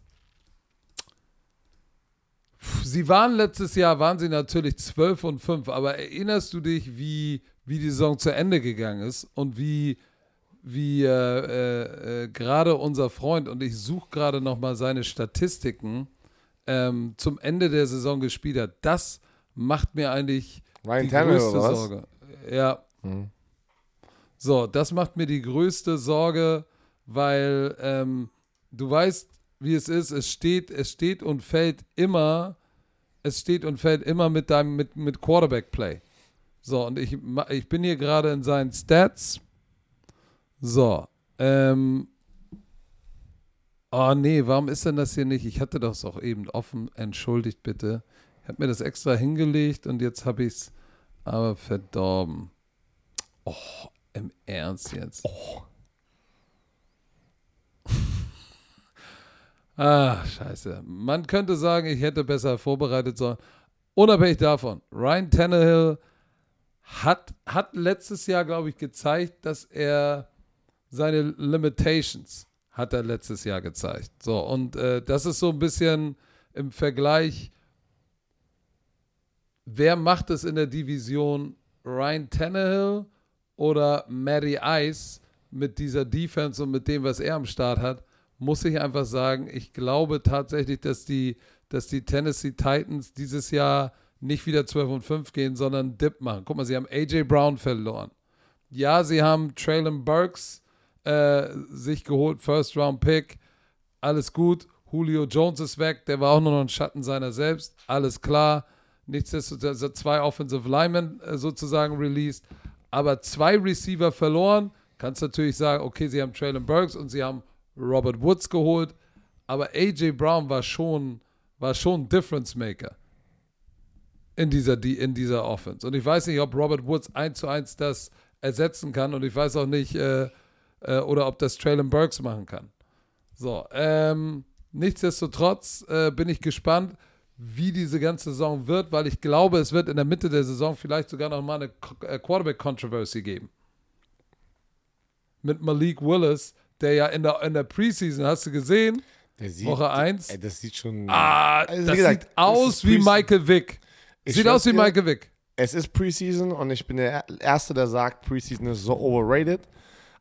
sie waren letztes Jahr, waren sie natürlich 12 und 5, aber erinnerst du dich, wie, wie die Saison zu Ende gegangen ist und wie, wie äh, äh, gerade unser Freund, und ich suche gerade nochmal seine Statistiken, ähm, zum Ende der Saison gespielt hat. Das macht mir eigentlich Ryan die Tannehill größte? Sorge. Ja. Hm. So, das macht mir die größte Sorge, weil ähm, du weißt, wie es ist. Es steht, es steht und fällt immer, es steht und fällt immer mit deinem, mit, mit Quarterback-Play. So, und ich, ich bin hier gerade in seinen Stats. So, ähm, oh nee, warum ist denn das hier nicht? Ich hatte das auch eben offen, entschuldigt bitte. Ich habe mir das extra hingelegt und jetzt habe ich es aber verdorben. Oh, im Ernst jetzt. [LAUGHS] ah, scheiße. Man könnte sagen, ich hätte besser vorbereitet sollen. Unabhängig davon, Ryan Tannehill hat, hat letztes Jahr, glaube ich, gezeigt, dass er seine Limitations hat er letztes Jahr gezeigt. So, und äh, das ist so ein bisschen im Vergleich, wer macht es in der Division? Ryan Tannehill oder Matty Ice mit dieser Defense und mit dem, was er am Start hat, muss ich einfach sagen, ich glaube tatsächlich, dass die, dass die Tennessee Titans dieses Jahr nicht wieder 12 und 5 gehen, sondern Dip machen. Guck mal, sie haben AJ Brown verloren. Ja, sie haben Traylon Burks äh, sich geholt, First Round Pick. Alles gut. Julio Jones ist weg, der war auch nur noch ein Schatten seiner selbst. Alles klar. Nichtsdestotrotz zwei Offensive Linemen äh, sozusagen released, aber zwei Receiver verloren. Kannst natürlich sagen, okay, sie haben Traylon Burks und sie haben Robert Woods geholt, aber AJ Brown war schon, war schon ein Difference Maker in dieser, die- in dieser Offense. Und ich weiß nicht, ob Robert Woods eins zu eins das ersetzen kann und ich weiß auch nicht, äh, äh, oder ob das Traylon Burks machen kann. So, ähm, nichtsdestotrotz äh, bin ich gespannt, wie diese ganze Saison wird, weil ich glaube, es wird in der Mitte der Saison vielleicht sogar noch mal eine äh, Quarterback-Controversy geben. Mit Malik Willis, der ja in der, in der Preseason, hast du gesehen, sieht, Woche 1, Ey, das sieht schon. ah, Also, das gesagt, sieht aus wie. Michael Vick. Sieht aus wie Michael Vick. Es ist Preseason und ich bin der Erste, der sagt, Preseason ist so overrated.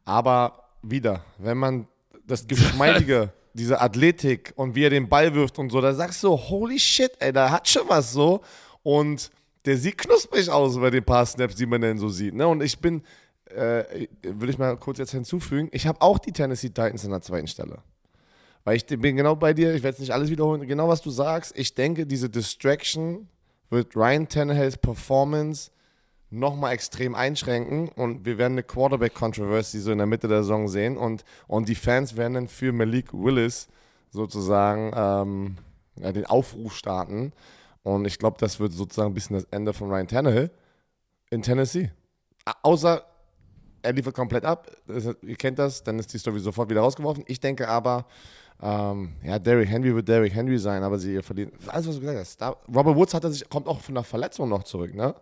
Aber wieder, wenn man das Geschmeidige, [LAUGHS] diese Athletik und wie er den Ball wirft und so, da sagst du, holy shit, ey, da hat schon was so. Und der sieht knusprig aus bei den paar Snaps, die man denn so sieht. Ne? Und ich bin, äh, würde ich mal kurz jetzt hinzufügen, ich habe auch die Tennessee Titans an der zweiten Stelle. Weil ich bin genau bei dir, ich werde jetzt nicht alles wiederholen, genau was du sagst. Ich denke, diese Distraction wird Ryan Tannehills Performance nochmal extrem einschränken und wir werden eine Quarterback-Controversy so in der Mitte der Saison sehen und, und die Fans werden dann für Malik Willis sozusagen ähm, ja, den Aufruf starten und ich glaube, das wird sozusagen ein bisschen das Ende von Ryan Tannehill in Tennessee. Außer er liefert komplett ab, ihr kennt das, dann ist die Story sofort wieder rausgeworfen. Ich denke aber, ähm, ja, Derrick Henry wird Derrick Henry sein, aber sie verlieren. Alles, was du gesagt hast. Da, Robert Woods hat er sich, kommt auch von der Verletzung noch zurück, ne?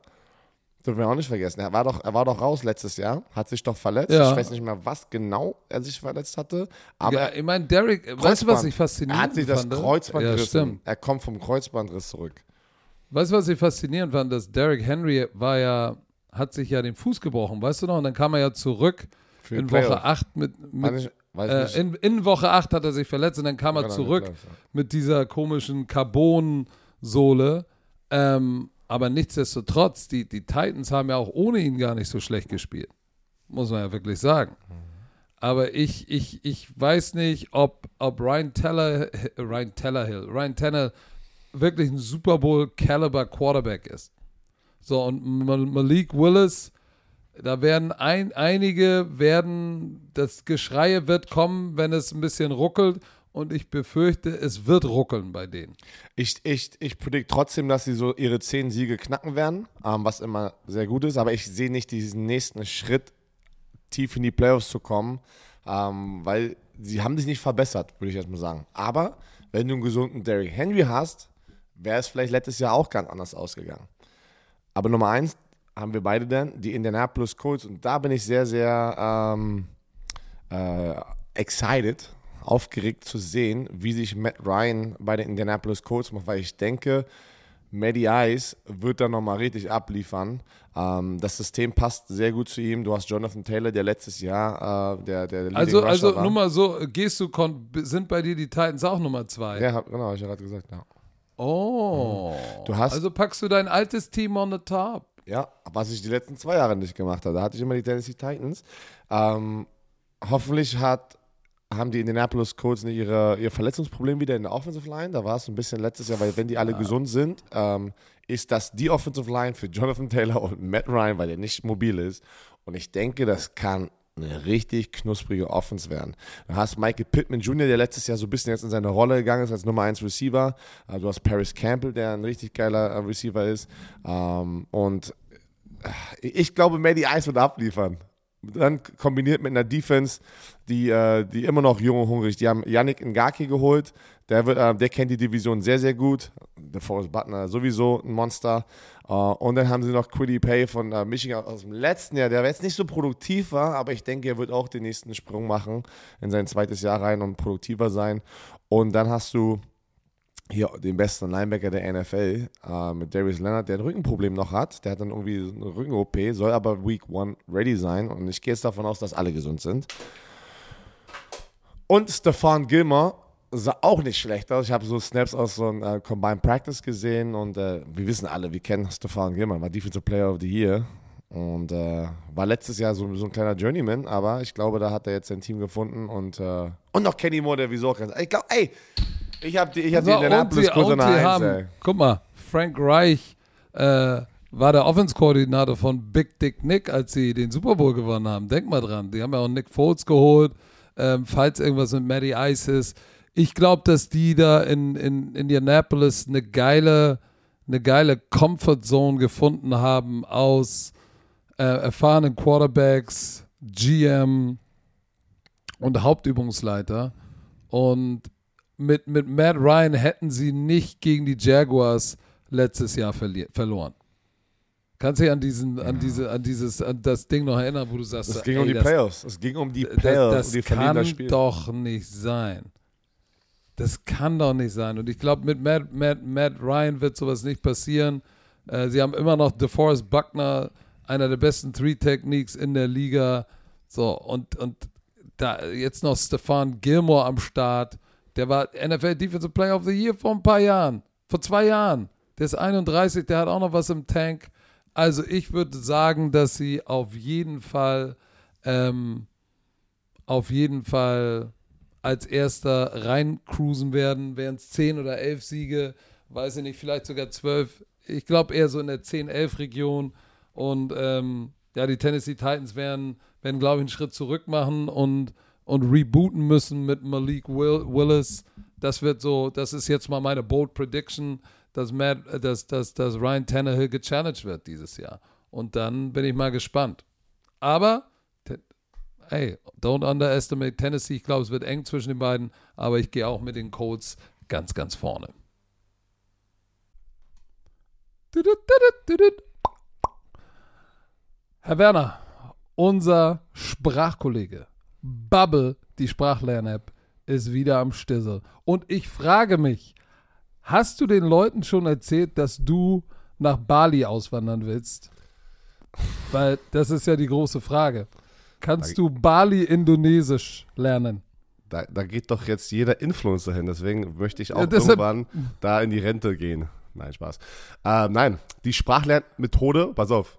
Dürfen wir auch nicht vergessen. Er war doch, er war doch raus letztes Jahr, hat sich doch verletzt. Ja. Ich weiß nicht mehr, was genau er sich verletzt hatte. Aber ja, ich meine, Derek, weißt du, Kreuzband. was ich faszinierend er hat sich das fand? Kreuzband ja, gerissen. stimmt. Er kommt vom Kreuzbandriss zurück. Weißt du, was ich faszinierend fand? Dass Derrick Henry war ja, hat sich ja den Fuß gebrochen, weißt du noch? Und dann kam er ja zurück Für in. Woche 8 mit, mit äh, in, in Woche 8 hat er sich verletzt und dann kam er Genau, zurück mit dieser komischen Carbon-Sohle. Ähm, aber nichtsdestotrotz, die, die Titans haben ja auch ohne ihn gar nicht so schlecht gespielt. Muss man ja wirklich sagen. Aber ich, ich, ich weiß nicht, ob, ob Ryan Teller, [LAUGHS] Ryan Tellerhill, Ryan Tannehill wirklich ein Super Bowl Caliber Quarterback ist. So, und Mal- Malik Willis, da werden ein, einige werden, das Geschreie wird kommen, wenn es ein bisschen ruckelt. Und ich befürchte, es wird ruckeln bei denen. Ich, ich, ich predict trotzdem, dass sie so ihre zehn Siege knacken werden, ähm, was immer sehr gut ist, aber ich sehe nicht diesen nächsten Schritt, tief in die Playoffs zu kommen, ähm, weil sie haben sich nicht verbessert, würde ich jetzt mal sagen. Aber wenn du einen gesunden Derrick Henry hast, wäre es vielleicht letztes Jahr auch ganz anders ausgegangen. Aber Nummer eins haben wir beide dann, die Indianapolis Colts. Und da bin ich sehr, sehr ähm, äh, excited, aufgeregt zu sehen, wie sich Matt Ryan bei den Indianapolis Colts macht, weil ich denke, Matty Ice wird da nochmal richtig abliefern. Ähm, das System passt sehr gut zu ihm. Du hast Jonathan Taylor, der letztes Jahr äh, der, der Leading Also, Rusher also war. nur mal so, gehst du, sind bei dir die Titans auch Nummer zwei? Ja, genau, ich ja gerade gesagt. Ja. Oh. Du hast- also packst du dein altes Team on the top. ja, was ich die letzten zwei Jahre nicht gemacht habe. Da hatte ich immer die Tennessee Titans. Ähm, hoffentlich hat, haben die Indianapolis Colts nicht ihre, ihr Verletzungsproblem wieder in der Offensive Line. Da war es ein bisschen letztes Jahr, weil wenn die alle gesund sind, ähm, ist das die Offensive Line für Jonathan Taylor und Matt Ryan, weil der nicht mobil ist. Und ich denke, das kann eine richtig knusprige Offense werden. Du hast Michael Pittman Jr., der letztes Jahr so ein bisschen jetzt in seine Rolle gegangen ist als Nummer 1 Receiver. Äh, Du hast Paris Campbell, der ein richtig geiler äh, Receiver ist. Ähm, Und äh, ich glaube, Matty Ice wird abliefern. Dann kombiniert mit einer Defense, die, äh, die immer noch jung und hungrig. Die haben Yannick Ngaki geholt. Der, wird, äh, der kennt die Division sehr, sehr gut. Der Forrest Butler sowieso ein Monster. Äh, und dann haben sie noch Quiddy Pay von äh, Michigan aus dem letzten Jahr, der jetzt nicht so produktiv war, aber ich denke, er wird auch den nächsten Sprung machen in sein zweites Jahr rein und produktiver sein. Und dann hast du hier den besten Linebacker der NFL äh, mit Darius Leonard, der ein Rückenproblem noch hat. Der hat dann irgendwie eine Rücken-OP, soll aber Week One ready sein. Und ich gehe jetzt davon aus, dass alle gesund sind. Und Stefan Gilmer sah auch nicht schlecht aus. Ich habe so Snaps aus so einem äh, Combined Practice gesehen und äh, wir wissen alle, wir kennen Stefan Gilmer, war Defensive Player of the Year und äh, war letztes Jahr so, so ein kleiner Journeyman, aber ich glaube, da hat er jetzt sein Team gefunden und, äh, und noch Kenny Moore, der wieso kann. Ich glaube, ey, ich habe die, ich hab die So, und Indianapolis sie, Colts und an sie der Eins, haben, ey. guck mal, Frank Reich äh, war der Offense-Koordinator von Big Dick Nick, als sie den Super Bowl gewonnen haben. Denk mal dran. Die haben ja auch Nick Foles geholt, ähm, falls irgendwas mit Matty Ice ist. Ich glaube, dass die da in, in Indianapolis eine geile, eine geile Comfort Zone gefunden haben aus äh, erfahrenen Quarterbacks, GM und Hauptübungsleiter. Und mit, mit Matt Ryan hätten sie nicht gegen die Jaguars letztes Jahr verloren. Kannst du dich an diesen, an diese, an dieses, an das Ding noch erinnern, wo du sagst, Es ging ey, um die das, Playoffs. Es ging um die das, Playoffs. das und die kann das doch nicht sein. Das kann doch nicht sein. Und ich glaube, mit Matt, Matt, Matt Ryan wird sowas nicht passieren. Äh, sie haben immer noch DeForest Buckner, einer der besten Three-Techniques in der Liga. So, und, und da jetzt noch Stefan Gilmore am Start. Der war NFL Defensive Player of the Year vor ein paar Jahren. Vor zwei Jahren. Der ist 31, der hat auch noch was im Tank. Also ich würde sagen, dass sie auf jeden Fall, ähm, auf jeden Fall als erster reincruisen werden. Wären es 10 oder 11 Siege, weiß ich nicht, vielleicht sogar 12. Ich glaube eher so in der 10-11 Region. Und ähm, ja, die Tennessee Titans werden, werden glaube ich, einen Schritt zurück machen und, und rebooten müssen mit Malik Will, Willis. Das wird so, das ist jetzt mal meine bold Prediction, dass, Matt, äh, dass, dass, dass Ryan Tannehill gechallenged wird dieses Jahr. Und dann bin ich mal gespannt. Aber, hey, don't underestimate Tennessee. Ich glaube, es wird eng zwischen den beiden, aber ich gehe auch mit den Colts ganz, ganz vorne. Herr Werner, unser Sprachkollege Bubble, die Sprachlern-App, ist wieder am Stissel. Und ich frage mich, hast du den Leuten schon erzählt, dass du nach Bali auswandern willst? Weil das ist ja die große Frage. Kannst du Bali-Indonesisch lernen? Da, da geht doch jetzt jeder Influencer hin, deswegen möchte ich auch Ja, irgendwann da in die Rente gehen. Nein, Spaß. Äh, nein, die Sprachlernmethode, pass auf,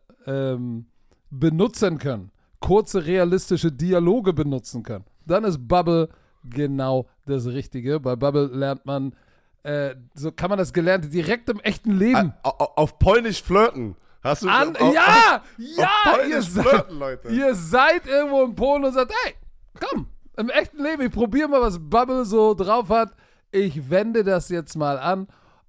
ähm, benutzen können, kurze realistische Dialoge benutzen können, dann ist Bubble genau das Richtige. Bei Bubble lernt man, äh, so kann man das Gelernte direkt im echten Leben. Au- au- Auf Polnisch flirten. Hast du An, auf, ja, auf ja, ihr Polnisch seid, flirten, Leute. ihr seid irgendwo in Polen und sagt, hey, komm, im echten Leben, ich probiere mal, was Bubble so drauf hat. Ich wende das jetzt mal an.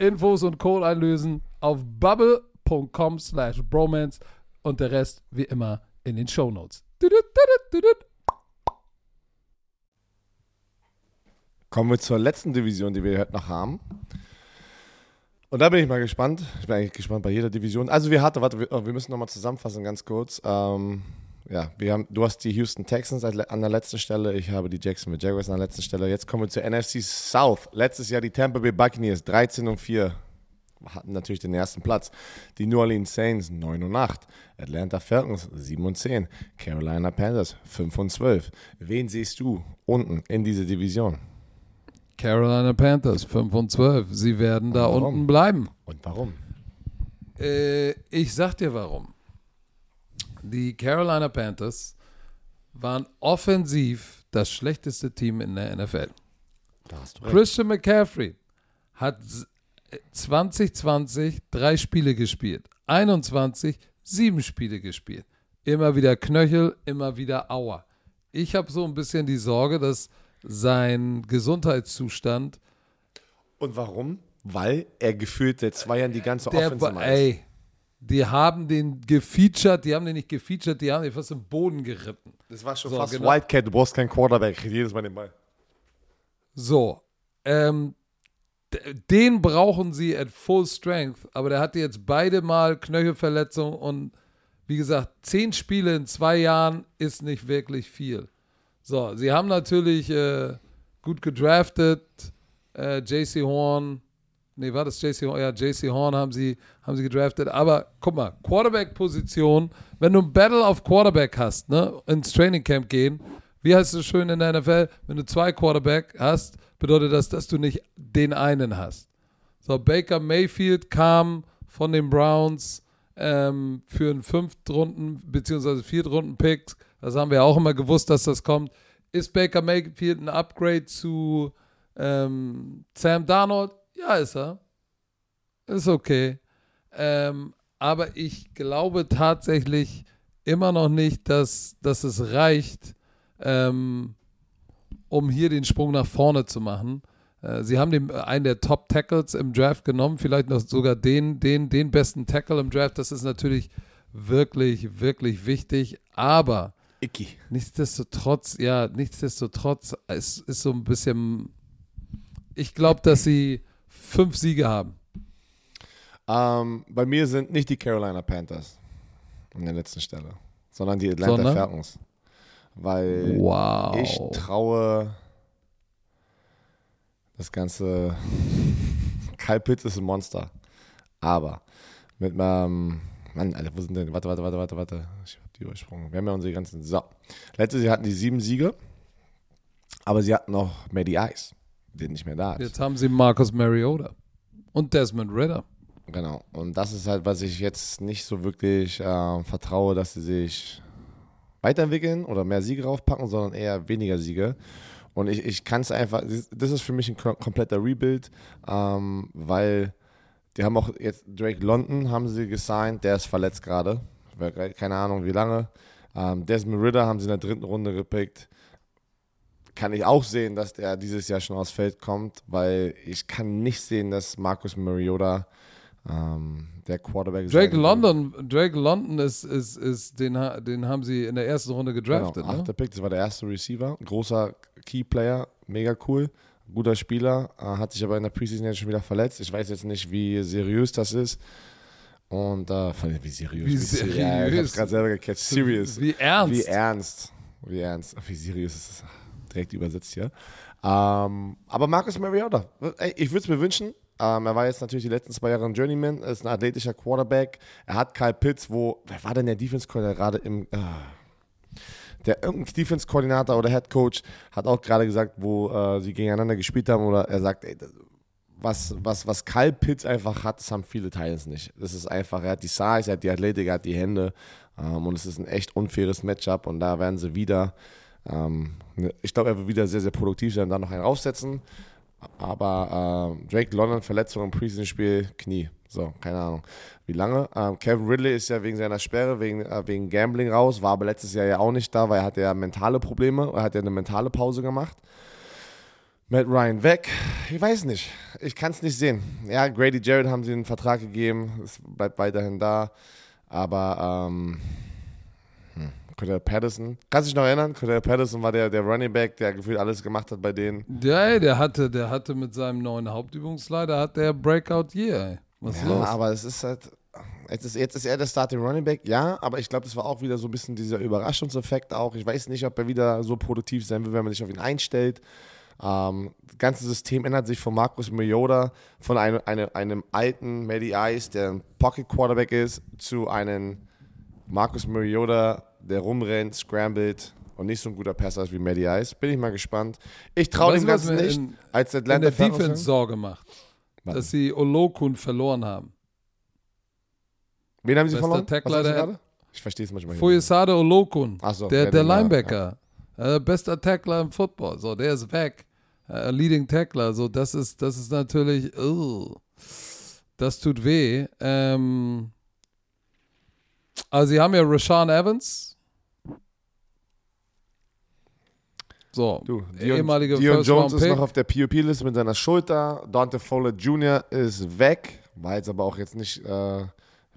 Infos und Code einlösen auf bubble.com slash bromance und der Rest wie immer in den Shownotes. Notes. Kommen wir zur letzten Division, die wir heute noch haben. Und da bin ich mal gespannt. Ich bin eigentlich gespannt bei jeder Division. Also wir hatten, warte, wir, oh, müssen nochmal zusammenfassen, ganz kurz. Ähm, ja, wir haben, du hast die Houston Texans an der letzten Stelle, ich habe die Jacksonville Jaguars an der letzten Stelle. Jetzt kommen wir zur NFC South. Letztes Jahr die Tampa Bay Buccaneers 13 und 4 hatten natürlich den ersten Platz. Die New Orleans Saints 9 und 8. Atlanta Falcons 7 und 10. Carolina Panthers 5 und 12. Wen siehst du unten in dieser Division? Carolina Panthers 5 und 12. Sie werden da unten bleiben. Und warum? Äh, ich sag dir warum. Die Carolina Panthers waren offensiv das schlechteste Team in der NFL. Christian McCaffrey hat s- äh, 2020 drei Spiele gespielt, 21 sieben Spiele gespielt. Immer wieder Knöchel, immer wieder Aua. Ich habe so ein bisschen die Sorge, dass sein Gesundheitszustand, Und warum? Weil er gefühlt seit zwei Jahren die ganze macht. ey, die haben den gefeatured, die haben den nicht gefeatured, die haben den fast im Boden geritten. Das war schon So, fast genau. Wildcat, du brauchst keinen Quarterback, jedes Mal den Ball. So, ähm, den brauchen sie at full strength, aber der hatte jetzt beide Mal Knöchelverletzung und wie gesagt, zehn Spiele in zwei Jahren ist nicht wirklich viel. So, sie haben natürlich äh, gut gedraftet, äh, JC Horn, nee, war das JC Horn? Ja, JC Horn haben sie, haben sie gedraftet, aber guck mal, Quarterback-Position, wenn du ein Battle auf Quarterback hast, ne, ins Training Camp gehen, wie heißt es schön in der NFL, wenn du zwei Quarterback hast, bedeutet das, dass du nicht den einen hast. So, Baker Mayfield kam von den Browns ähm, für einen Fünftrunden- bzw. Viertrunden-Pick. Das haben wir auch immer gewusst, dass das kommt. Ist Baker Mayfield ein Upgrade zu ähm, Sam Darnold? Ja, ist er. Ist okay. Ähm, aber ich glaube tatsächlich immer noch nicht, dass, dass es reicht, ähm, um hier den Sprung nach vorne zu machen. Äh, sie haben den, einen der Top Tackles im Draft genommen, vielleicht noch sogar den, den, den besten Tackle im Draft. Das ist natürlich wirklich, wirklich wichtig. Aber Icky. nichtsdestotrotz, ja, nichtsdestotrotz es ist so ein bisschen. Ich glaube, dass sie fünf Siege haben. Ähm, bei mir sind nicht die Carolina Panthers an der letzten Stelle, sondern die Atlanta Sondern? Falcons. Weil Wow. ich traue das ganze. [LAUGHS] Kyle Pitts ist ein Monster. Aber mit meinem. Mann, Alter, wo sind denn? Warte, warte, warte, warte, warte. Ich hab die übersprungen. Wir haben ja unsere ganzen. So. Letztes Jahr hatten die sieben Siege. Aber sie hatten noch Maddie Ice, der nicht mehr da ist. Jetzt haben sie Marcus Mariota und Desmond Ritter. Genau. Und das ist halt, was ich jetzt nicht so wirklich äh, vertraue, dass sie sich weiterentwickeln oder mehr Siege draufpacken, sondern eher weniger Siege. Und ich, ich kann es einfach, das ist für mich ein kom- kompletter Rebuild, ähm, weil die haben auch jetzt Drake London haben sie gesigned, der ist verletzt gerade. Keine Ahnung wie lange. Ähm, Desmond Ritter haben sie in der dritten Runde gepickt. Kann ich auch sehen, dass der dieses Jahr schon aufs Feld kommt, weil ich kann nicht sehen, dass Marcus Mariota ähm, der Quarterback Drake sein wird. London, Drake London ist, ist, ist den, den haben sie in der ersten Runde gedraftet. Genau, ne? achter Pick, das war der erste Receiver. Großer Key-Player, mega cool. Guter Spieler, äh, hat sich aber in der Preseason jetzt schon wieder verletzt. Ich weiß jetzt nicht, wie seriös das ist. Und äh, wie seriös? Wie se- Ja, ich seriös? hab's gerade selber gecatcht. Serious. Wie ernst? Wie ernst. Wie ernst. Wie seriös ist das? Direkt übersetzt hier. Ähm, aber Marcus Mariota, ich würde es mir wünschen. Ähm, er war jetzt natürlich die letzten zwei Jahre ein Journeyman, ist ein athletischer Quarterback. Er hat Kyle Pitts, wo, wer war denn der Defense-Coordinator gerade im, ah, der irgendein Defense-Koordinator oder Head Coach hat auch gerade gesagt, wo äh, sie gegeneinander gespielt haben, oder er sagt, ey, was, was, was Kyle Pitts einfach hat, das haben viele Titans nicht. Das ist einfach, er hat die Size, er hat die Athletik, er hat die Hände ähm, und es ist ein echt unfaires Matchup und da werden sie wieder, ähm, ne- ich glaube, er wird wieder sehr, sehr produktiv sein, da noch einen raufsetzen. Aber ähm, Drake London, Verletzung im Preseason-Spiel, Knie. So, keine Ahnung. Wie lange? Ähm, Kevin Ridley ist ja wegen seiner Sperre, wegen, äh, wegen Gambling raus, war aber letztes Jahr ja auch nicht da, weil er hatte ja mentale Probleme, er hat ja eine mentale Pause gemacht. Matt Ryan weg. Ich weiß nicht. Ich kann es nicht sehen. Ja, Grady Jarrett haben sie einen Vertrag gegeben. Es bleibt weiterhin da. Aber ähm, hm, Cordell Patterson. Kannst du dich noch erinnern? Cordell Patterson war der, der Running Back, der gefühlt alles gemacht hat bei denen. Ja, ey, der hatte, der hatte mit seinem neuen Hauptübungsleiter hat der Breakout Year. Ey. Was ist Ja, los? aber es ist halt. Jetzt ist, jetzt ist er der Starting Running Back, ja, aber ich glaube, das war auch wieder so ein bisschen dieser Überraschungseffekt auch. Ich weiß nicht, ob er wieder so produktiv sein will, wenn man sich auf ihn einstellt. Ähm, das ganze System ändert sich von Marcus Mariota, von einem, einem, einem alten Matty Ice, der ein Pocket Quarterback ist, zu einem Marcus Mariota, der rumrennt, scrambled und nicht so ein guter Passer ist wie Matty Ice. Bin ich mal gespannt. Ich traue dem Ganzen nicht. in- als in Atlanta der Falcons- Defense Sorge macht, Was? dass sie Olokun verloren haben. Wen haben sie Bester verloren? Tackler der- gerade? Ich verstehe es manchmal. nicht. Foyesade Olokun, so, der, ja, der ja, Linebacker, äh, bester Tackler im Football, so, der ist weg. Äh, Leading Tackler, so, das ist, das ist natürlich, ugh, das tut weh. Ähm, also, sie haben ja Rashawn Evans. So, Du, Dion, ehemalige Dion First Jones ist noch auf der POP-Liste mit seiner Schulter. Dante Fowler Jr. ist weg. War jetzt aber auch jetzt nicht äh,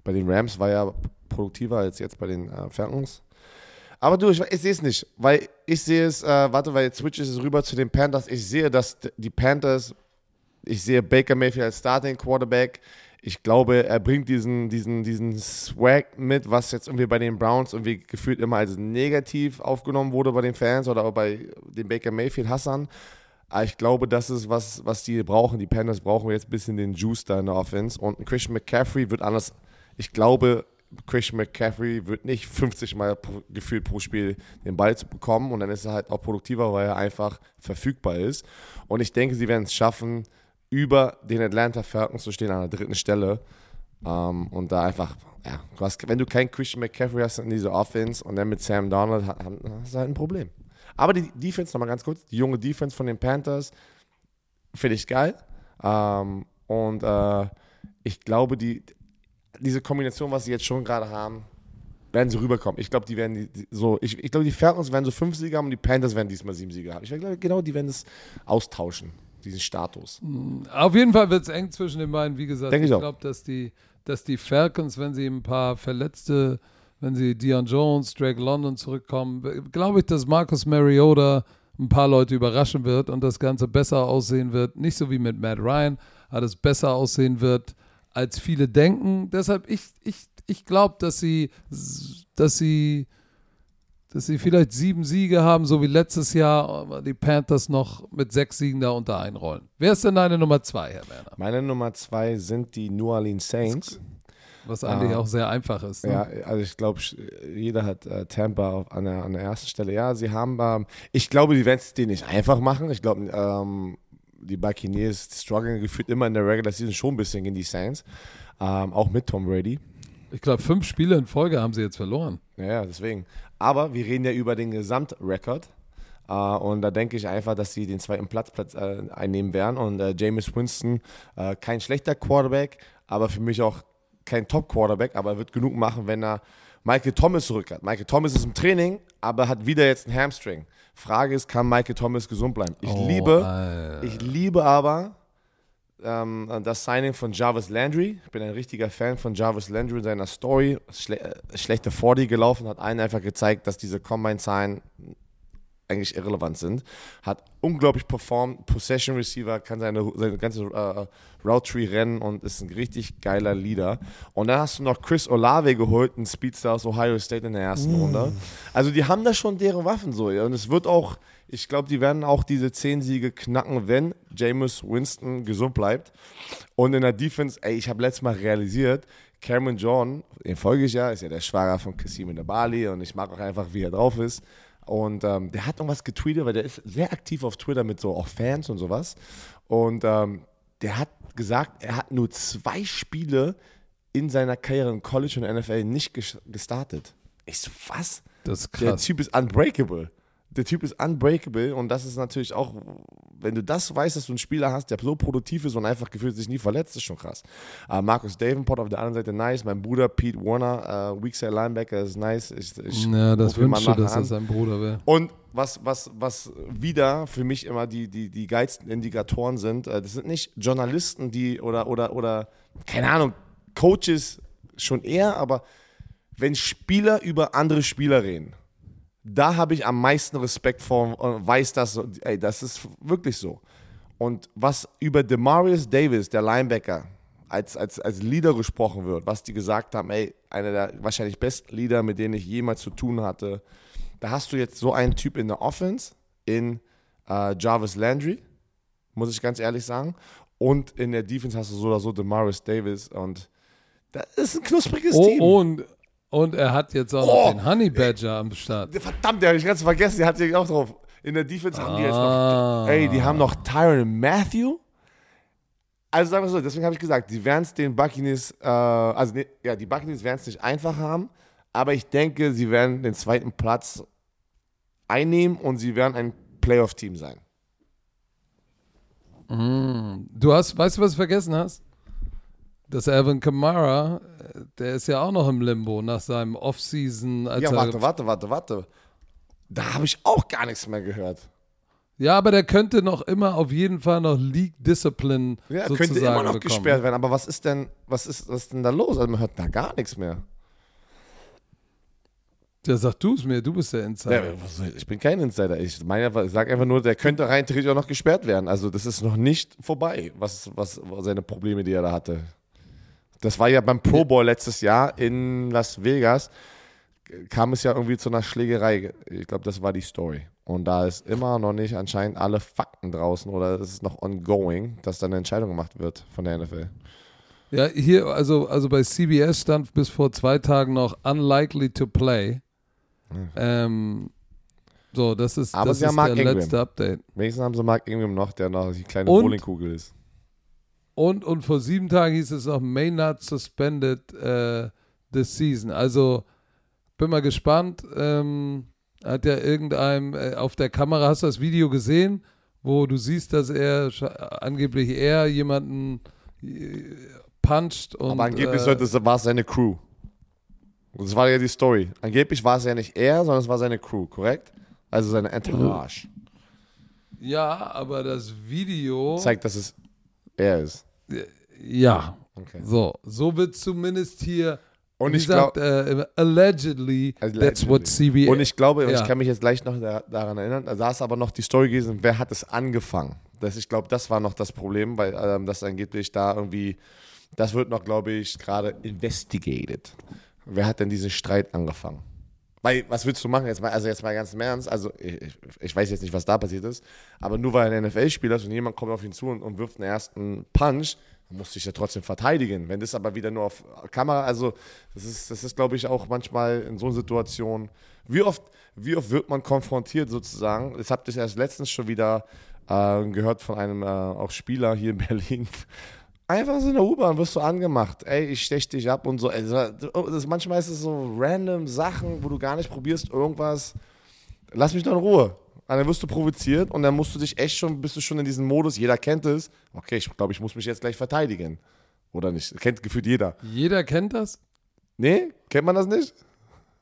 bei den Rams, war ja produktiver als jetzt bei den äh, Falcons. Aber du, ich, ich sehe es nicht, weil ich sehe es, äh, warte, weil jetzt switches es rüber zu den Panthers. Ich sehe, dass die Panthers, ich sehe Baker Mayfield als Starting Quarterback. Ich glaube, er bringt diesen, diesen, diesen Swag mit, was jetzt irgendwie bei den Browns irgendwie gefühlt immer als negativ aufgenommen wurde bei den Fans oder bei den Baker Mayfield Hassan. Aber ich glaube, das ist was, was die brauchen. Die Panthers brauchen jetzt ein bisschen den Juice da in der Offense. Und Christian McCaffrey wird anders. Ich glaube, Christian McCaffrey wird nicht 50 Mal gefühlt pro Spiel den Ball zu bekommen. Und dann ist er halt auch produktiver, weil er einfach verfügbar ist. Und ich denke, sie werden es schaffen, über den Atlanta Falcons zu stehen an der dritten Stelle. Ähm, und da einfach, ja, du hast, wenn du keinen Christian McCaffrey hast in dieser Offense und dann mit Sam Donald, ha- ha- hast du halt ein Problem. Aber die Defense, nochmal ganz kurz, die junge Defense von den Panthers, finde ich geil. Ähm, und äh, ich glaube, die, diese Kombination, was sie jetzt schon gerade haben, werden sie rüberkommen. Ich glaube, die werden die, die, so, ich, ich glaube, die Falcons werden so fünf Sieger haben und die Panthers werden diesmal sieben Sieger haben. Ich glaube, genau, die werden es austauschen, diesen Status. Auf jeden Fall wird es eng zwischen den beiden. Wie gesagt, Denk ich ich glaube, dass die, dass die Falcons, wenn sie ein paar Verletzte, wenn sie Dion Jones, Drake London zurückkommen, glaube ich, dass Marcus Mariota ein paar Leute überraschen wird und das Ganze besser aussehen wird. Nicht so wie mit Matt Ryan, aber es besser aussehen wird, als viele denken. Deshalb, ich, ich, ich glaube, dass sie, dass sie, dass sie vielleicht sieben Siege haben, so wie letztes Jahr, die Panthers noch mit sechs Siegen da unter einrollen. Wer ist denn deine Nummer zwei, Herr Werner? Meine Nummer zwei sind die New Orleans Saints. Was eigentlich Ah. auch sehr einfach ist. Ne? Ja, also ich glaube, jeder hat äh, Tampa auf, an, der, an der ersten Stelle. Ja, sie haben, ähm, ich glaube, die werden es denen nicht einfach machen. Ich glaube, ähm, die Buccaneers strugglen gefühlt immer in der Regular Season schon ein bisschen gegen die Saints. Ähm, auch mit Tom Brady. Ich glaube, fünf Spiele in Folge haben sie jetzt verloren. Ja, ja, deswegen. Aber wir reden ja über den Gesamtrekord. Äh, und da denke ich einfach, dass sie den zweiten Platz, Platz äh, einnehmen werden. Und äh, Jameis Winston, äh, kein schlechter Quarterback, aber für mich auch kein Top-Quarterback, aber er wird genug machen, wenn er Michael Thomas zurück hat. Michael Thomas ist im Training, aber hat wieder jetzt einen Hamstring. Frage ist, kann Michael Thomas gesund bleiben? Ich Oh, liebe, Alter. ich liebe aber ähm, das Signing von Jarvis Landry. Ich bin ein richtiger Fan von Jarvis Landry in seiner Story. Schle äh, schlechte 40 gelaufen, hat einen einfach gezeigt, dass diese Combine-Zahlen eigentlich irrelevant sind. Hat unglaublich performt, Possession Receiver, kann seine, seine ganze äh, Route Tree rennen und ist ein richtig geiler Leader. Und dann hast du noch Chris Olave geholt, einen Speedster aus Ohio State in der ersten Runde. Also die haben da schon deren Waffen so. ja. Und es wird auch, ich glaube, die werden auch diese 10 Siege knacken, wenn Jameis Winston gesund bleibt. Und in der Defense, ey, ich habe letztes Mal realisiert, Cameron John, den folge ich ja, ist ja der Schwager von Kasim in der Bali und ich mag auch einfach, wie er drauf ist. Und ähm, der hat irgendwas getweetet, weil der ist sehr aktiv auf Twitter mit so auch Fans und sowas. Und ähm, der hat gesagt, er hat nur zwei Spiele in seiner Karriere im College und NFL nicht ges- gestartet. Ich so, was? Das ist Der krass. Typ ist unbreakable. Der Typ ist unbreakable und das ist natürlich auch, wenn du das weißt, dass du einen Spieler hast, der so produktiv ist und einfach gefühlt sich nie verletzt, ist schon krass. Äh, Markus Davenport auf der anderen Seite nice, mein Bruder Pete Warner, äh, Weakside Linebacker ist nice. Ich, ich Ja, das nachher dass an. er sein Bruder wäre. Und was, was, was wieder für mich immer die, die, die geilsten Indikatoren sind, äh, das sind nicht Journalisten, die oder, oder, oder, keine Ahnung, Coaches schon eher, aber wenn Spieler über andere Spieler reden, da habe ich am meisten Respekt vor und weiß das, ey, das ist wirklich so. Und was über Demarius Davis, der Linebacker, als, als, als Leader gesprochen wird, was die gesagt haben, ey, einer der wahrscheinlich besten Leader, mit denen ich jemals zu tun hatte, da hast du jetzt so einen Typ in der Offense, in äh, Jarvis Landry, muss ich ganz ehrlich sagen. Und in der Defense hast du so oder so Demarius Davis und das ist ein knuspriges Team. Oh, und, und er hat jetzt auch Oh. noch den Honey Badger am Start. Verdammt, der habe ich ganz vergessen, die hat sich auch drauf. In der Defense haben die jetzt Ah. noch, ey, die haben noch Tyron Matthew. Also sagen wir so, deswegen habe ich gesagt, die werden es den Buccaneers, äh, also ne, ja, die Buccaneers werden es nicht einfach haben, aber ich denke, sie werden den zweiten Platz einnehmen und sie werden ein Playoff-Team sein. Du hast, weißt du, was du vergessen hast? Dass Alvin Kamara, äh, der ist ja auch noch im Limbo nach seinem Offseason. Ja, warte, warte, warte, warte. Da habe ich auch gar nichts mehr gehört. Ja, aber der könnte noch immer auf jeden Fall noch League Discipline Ja, sozusagen könnte immer noch bekommen. gesperrt werden, aber was ist denn, was ist, was ist denn da los? Also man hört da gar nichts mehr. Ja, sag du es mir, du bist der Insider. Ja, ich bin kein Insider. Ich meine, ich sage einfach nur, der könnte rein theoretisch auch noch gesperrt werden. Also das ist noch nicht vorbei, was, was seine Probleme, die er da hatte. Das war ja beim Pro Bowl letztes Jahr in Las Vegas, kam es ja irgendwie zu einer Schlägerei. Ich glaube, das war die Story. Und da ist immer noch nicht anscheinend alle Fakten draußen oder es ist noch ongoing, dass dann eine Entscheidung gemacht wird von der NFL. Ja, hier, also, also bei CBS stand bis vor zwei Tagen noch unlikely to play. Ähm, so, das ist, Aber das ist der Ingram. letzte Update. Wenigstens haben sie Mark Ingram noch, der noch die kleine Bowlingkugel ist. Und, und vor sieben Tagen hieß es noch, may not suspended äh, this season. Also bin mal gespannt. Ähm, Hat ja irgendeinem äh, auf der Kamera, hast du das Video gesehen, wo du siehst, dass er angeblich er jemanden äh, puncht und. Aber angeblich äh, sollte es, war es seine Crew. Das war ja die Story. Angeblich war es ja nicht er, sondern es war seine Crew, korrekt? Also seine Entourage. Ja, aber das Video. Zeigt, dass es er ist. Ja. Okay. So, so wird zumindest hier. Und ich glaub- gesagt, äh, allegedly, that's what CBA. Und ich glaube, Ja. ich kann mich jetzt gleich noch da, daran erinnern, da ist aber noch die Story gewesen, wer hat es angefangen. Das, ich glaube, das war noch das Problem, weil ähm, das angeblich da irgendwie, das wird noch, glaube ich, gerade investigated. Wer hat denn diesen Streit angefangen? Weil, was willst du machen? Jetzt mal, also jetzt mal ganz im Ernst, also ich, ich- ich weiß jetzt nicht, was da passiert ist, aber nur weil ein NFL-Spieler ist und jemand kommt auf ihn zu und, und wirft einen ersten Punch, muss sich ja trotzdem verteidigen. Wenn das aber wieder nur auf Kamera, also das ist, das ist glaube ich, auch manchmal in so einer Situation, wie oft, wie oft wird man konfrontiert sozusagen? Das habt ihr erst letztens schon wieder äh, gehört von einem äh, auch Spieler hier in Berlin. Einfach so in der U-Bahn wirst du angemacht. Ey, ich stech dich ab und so. Also, das, manchmal ist es so random Sachen, wo du gar nicht probierst, irgendwas. Lass mich doch in Ruhe. Und dann wirst du provoziert und dann musst du dich echt schon, bist du schon in diesem Modus, jeder kennt es. Okay, ich glaube, ich muss mich jetzt gleich verteidigen. Oder nicht? Kennt gefühlt jeder. Jeder kennt das. Nee? Kennt man das nicht?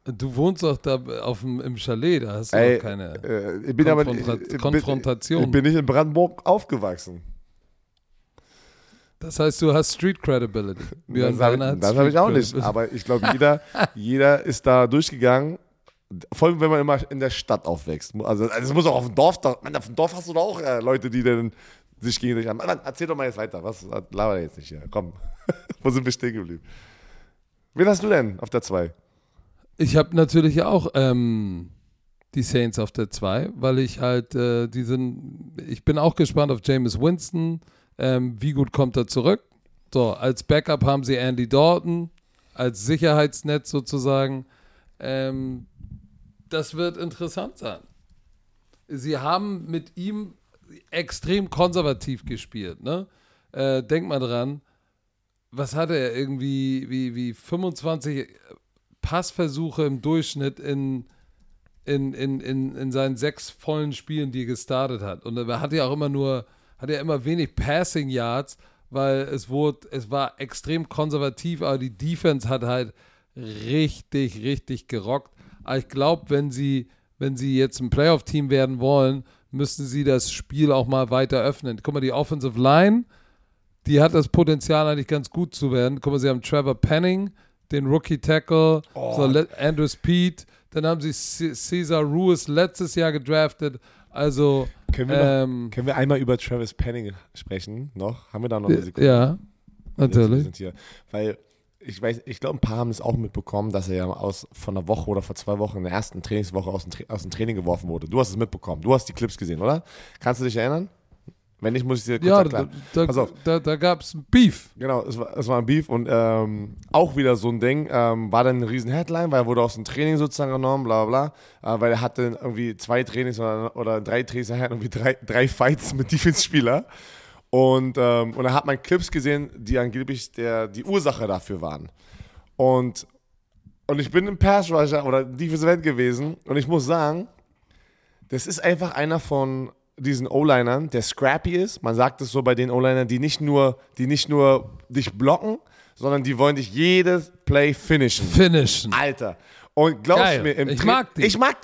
Du wohnst doch da auf dem, im Chalet, da hast du Ey, keine. Äh, ich bin aber Konfronta- ich, Konfrontation. Ich bin nicht in Brandenburg aufgewachsen. Das heißt, du hast Street Credibility. [LAUGHS] Björn das habe ich, hab ich auch nicht. Aber ich glaube, jeder, [LAUGHS] jeder ist da durchgegangen. Vor allem, wenn man immer in der Stadt aufwächst. Also, also es muss auch auf dem Dorf. Da, Mann, auf dem Dorf hast du doch auch äh, Leute, die dann sich gegenseitig haben. Mann, erzähl doch mal jetzt weiter. Was laber jetzt nicht hier? Komm. [LAUGHS] Wo sind wir stehen geblieben? Wen hast du denn auf der 2? Ich habe natürlich auch ähm, die Saints auf der 2, weil ich halt äh, diesen, ich bin auch gespannt auf Jameis Winston. Ähm, wie gut kommt er zurück? So, als Backup haben sie Andy Dalton, als Sicherheitsnetz sozusagen. Ähm, das wird interessant sein. Sie haben mit ihm extrem konservativ gespielt. Ne? Äh, denk mal dran, was hatte er irgendwie, wie, wie 25 Passversuche im Durchschnitt in, in, in, in, in seinen sechs vollen Spielen, die er gestartet hat. Und er hatte ja auch immer nur, hatte ja immer wenig Passing Yards, weil es wurde, es war extrem konservativ, aber die Defense hat halt richtig, richtig gerockt. Aber ich glaube, wenn sie, wenn sie jetzt ein Playoff-Team werden wollen, müssen sie das Spiel auch mal weiter öffnen. Guck mal, die Offensive Line, die hat das Potenzial eigentlich ganz gut zu werden. Guck mal, sie haben Trevor Penning, den Rookie Tackle, so Le- Andrew Speed, dann haben sie Cesar Ruiz letztes Jahr gedraftet. Also, Können wir, noch, ähm, können wir einmal über Travis Penning sprechen? Noch? Haben wir da noch eine Sekunde? ja, natürlich. Weil ich weiß, ich glaube, ein paar haben es auch mitbekommen, dass er ja aus von einer Woche oder vor zwei Wochen in der ersten Trainingswoche aus dem, aus dem Training geworfen wurde. Du hast es mitbekommen. Du hast die Clips gesehen, oder? Kannst du dich erinnern? Wenn nicht, muss ich dir kurz Ja, da, erklären. da, auf. da, da gab es Beef. Genau, es war, es war ein Beef und ähm, auch wieder so ein Ding. Ähm, war dann eine riesen Headline, weil er wurde aus dem Training sozusagen genommen, bla bla bla. Äh, weil er hatte irgendwie zwei Trainings oder, oder drei Trainings, er irgendwie drei, drei Fights mit [LAUGHS] Defense-Spieler. Und, ähm, und da hat man Clips gesehen, die angeblich der, die Ursache dafür waren. Und, und ich bin im Pass Rusher oder Defensive End gewesen und ich muss sagen, das ist einfach einer von diesen O-Linern, der scrappy ist. Man sagt es so bei den O-Linern, die nicht nur, die nicht nur dich blocken, sondern die wollen dich jedes Play finishen. Finishen. Alter. Und glaubst Geil. mir, im Ich mag die. Ich mag,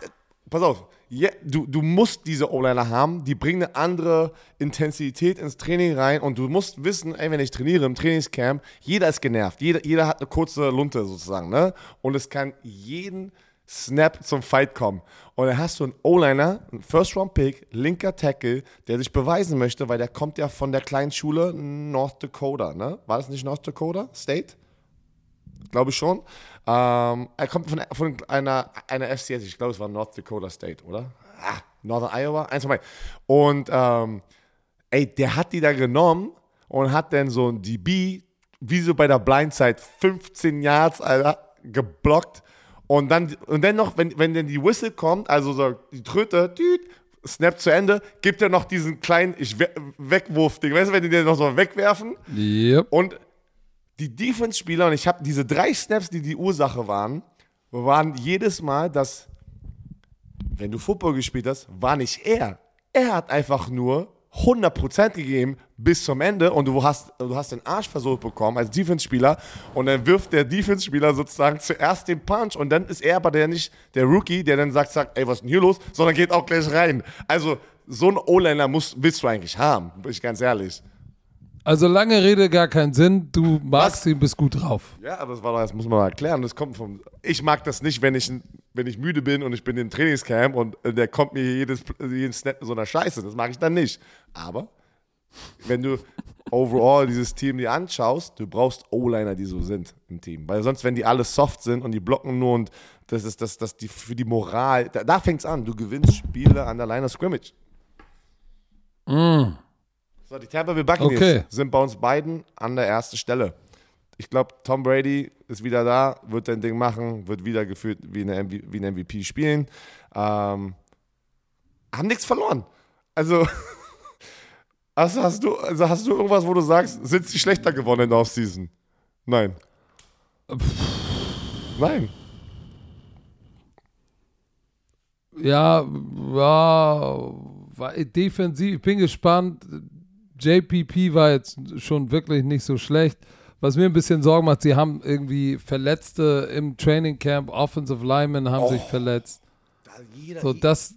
pass auf, ja, du, du musst diese O-Liner haben, die bringen eine andere Intensität ins Training rein und du musst wissen, ey, wenn ich trainiere im Trainingscamp, jeder ist genervt, jeder, jeder hat eine kurze Lunte sozusagen, ne? Und es kann jeden Snap zum Fight kommen. Und dann hast du einen O-Liner, einen First-Round-Pick, linker Tackle, der sich beweisen möchte, weil der kommt ja von der kleinen Schule North Dakota, ne? War das nicht North Dakota State? glaube ich schon. Ähm, er kommt von, von einer, einer FCS, ich glaube, es war North Dakota State, oder? Ah, Northern Iowa, eins von beiden. Und ähm, ey, der hat die da genommen und hat dann so ein DB, wie so bei der Blindside, 15 Yards, Alter, geblockt. Und dann, und dann noch, wenn, wenn dann die Whistle kommt, also so die Tröte, düt, Snap zu Ende, gibt er noch diesen kleinen ich we Wegwurf-Ding. Weißt du, wenn die den noch so wegwerfen? Yep. Und die Defense-Spieler, und ich habe diese drei Snaps, die die Ursache waren, waren jedes Mal, dass wenn du Football gespielt hast, war nicht er. Er hat einfach nur 100% gegeben bis zum Ende und du hast, du hast den Arsch versucht bekommen als Defense-Spieler und dann wirft der Defense-Spieler sozusagen zuerst den Punch und dann ist er aber der nicht der Rookie, der dann sagt, sagt ey, was ist denn hier los, sondern geht auch gleich rein. Also so ein O-Liner willst du eigentlich haben, bin ich ganz ehrlich. Also lange Rede, gar keinen Sinn. Du magst Was? ihn, bist gut drauf. Ja, aber das, war doch, das muss man mal erklären. Das kommt vom. Ich mag das nicht, wenn ich, wenn ich müde bin und ich bin im Trainingscamp und äh, der kommt mir jedes, jeden Snap mit so einer Scheiße. Das mag ich dann nicht. Aber wenn du overall dieses Team dir anschaust, du brauchst O-Liner, die so sind im Team. Weil sonst, wenn die alle soft sind und die blocken nur und das ist das, das die für die Moral, da, da fängt es an. Du gewinnst Spiele an der Line of Scrimmage. So, die Tampa Bay Buccaneers Okay. sind bei uns beiden an der ersten Stelle. Ich glaube, Tom Brady ist wieder da, wird sein Ding machen, wird wieder gefühlt wie, eine wie ein MVP spielen. Ähm, haben nichts verloren. Also, [LAUGHS] also, hast du, also hast du irgendwas, wo du sagst, sind sie schlechter geworden in der Offseason? Nein. Nein. Ja, ja, war defensiv, ich bin gespannt. JPP war jetzt schon wirklich nicht so schlecht. Was mir ein bisschen Sorgen macht, sie haben irgendwie Verletzte im Training Camp, Offensive Linemen haben sich verletzt. So, das,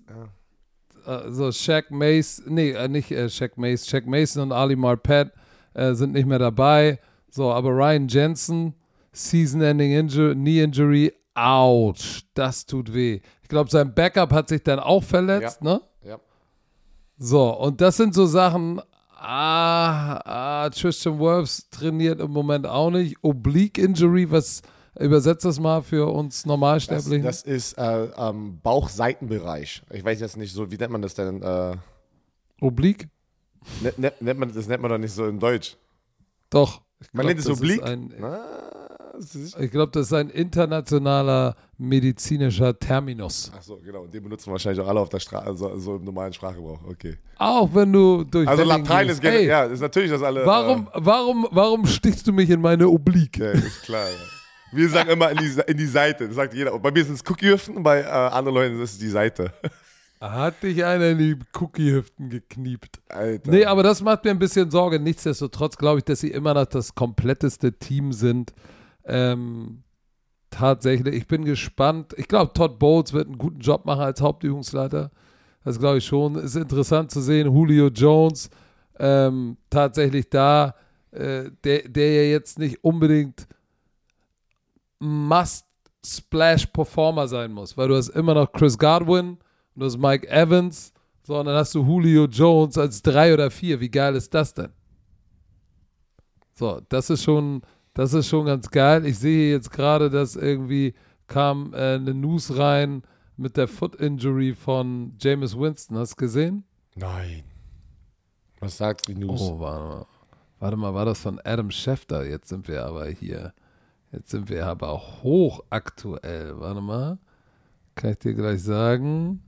äh, so Shaq Mace, nee, äh, nicht äh, Shaq Mace, Shaq Mason und Ali Marpet äh, sind nicht mehr dabei. So, aber Ryan Jensen, Season-Ending Injury, Knee Injury, ouch, das tut weh. Ich glaube, sein Backup hat sich dann auch verletzt, ne? ja. So, und das sind so Sachen, ah, ah, Tristan Wirfs trainiert im Moment auch nicht. Oblique Injury, was, übersetzt das mal für uns Das, Normalsterblichen? das ist äh, ähm, Bauchseitenbereich. Ich weiß jetzt nicht so, wie nennt man das denn? Äh, Oblique? nennt, nennt, nennt man, das nennt man doch nicht so in Deutsch. Doch. Ich Man glaub, nennt es das Oblique? Ein, das ist- ich glaube, das ist ein internationaler medizinischer Terminus. Ach so, genau. Und den benutzen wahrscheinlich auch alle auf der Straße, also so im normalen Sprachgebrauch. Okay. Auch wenn du durch Also Wedding Latein gehst. ist generell, Ey, ja, ist natürlich, dass alle. Warum, warum, warum stichst du mich in meine Oblique? Äh, okay, ist klar. Ja. Wir sagen immer in die, in die Seite. Das sagt jeder. Bei mir sind es Cookie-Hüften, bei äh, anderen Leuten ist es die Seite. [LAUGHS] Hat dich einer in die Cookie-Hüften gekniept. Alter. Nee, aber das macht mir ein bisschen Sorge. Nichtsdestotrotz glaube ich, dass sie immer noch das kompletteste Team sind. Ähm, tatsächlich. Ich bin gespannt. Ich glaube, Todd Bowles wird einen guten Job machen als Hauptübungsleiter. Das glaube ich schon. Ist interessant zu sehen. Julio Jones ähm, tatsächlich da, äh, der, der ja jetzt nicht unbedingt Must-Splash-Performer sein muss, weil du hast immer noch Chris Godwin und du hast Mike Evans, so, und dann hast du Julio Jones als drei oder vier. Wie geil ist das denn? So, das ist schon, das ist schon ganz geil. Ich sehe jetzt gerade, dass irgendwie kam äh, eine News rein mit der Foot Injury von Jameis Winston. Hast du gesehen? Nein. Was sagt die News? Oh, warte mal. Warte mal, war das von Adam Schefter? Jetzt sind wir aber hier. Jetzt sind wir aber hochaktuell. Warte mal. Kann ich dir gleich sagen.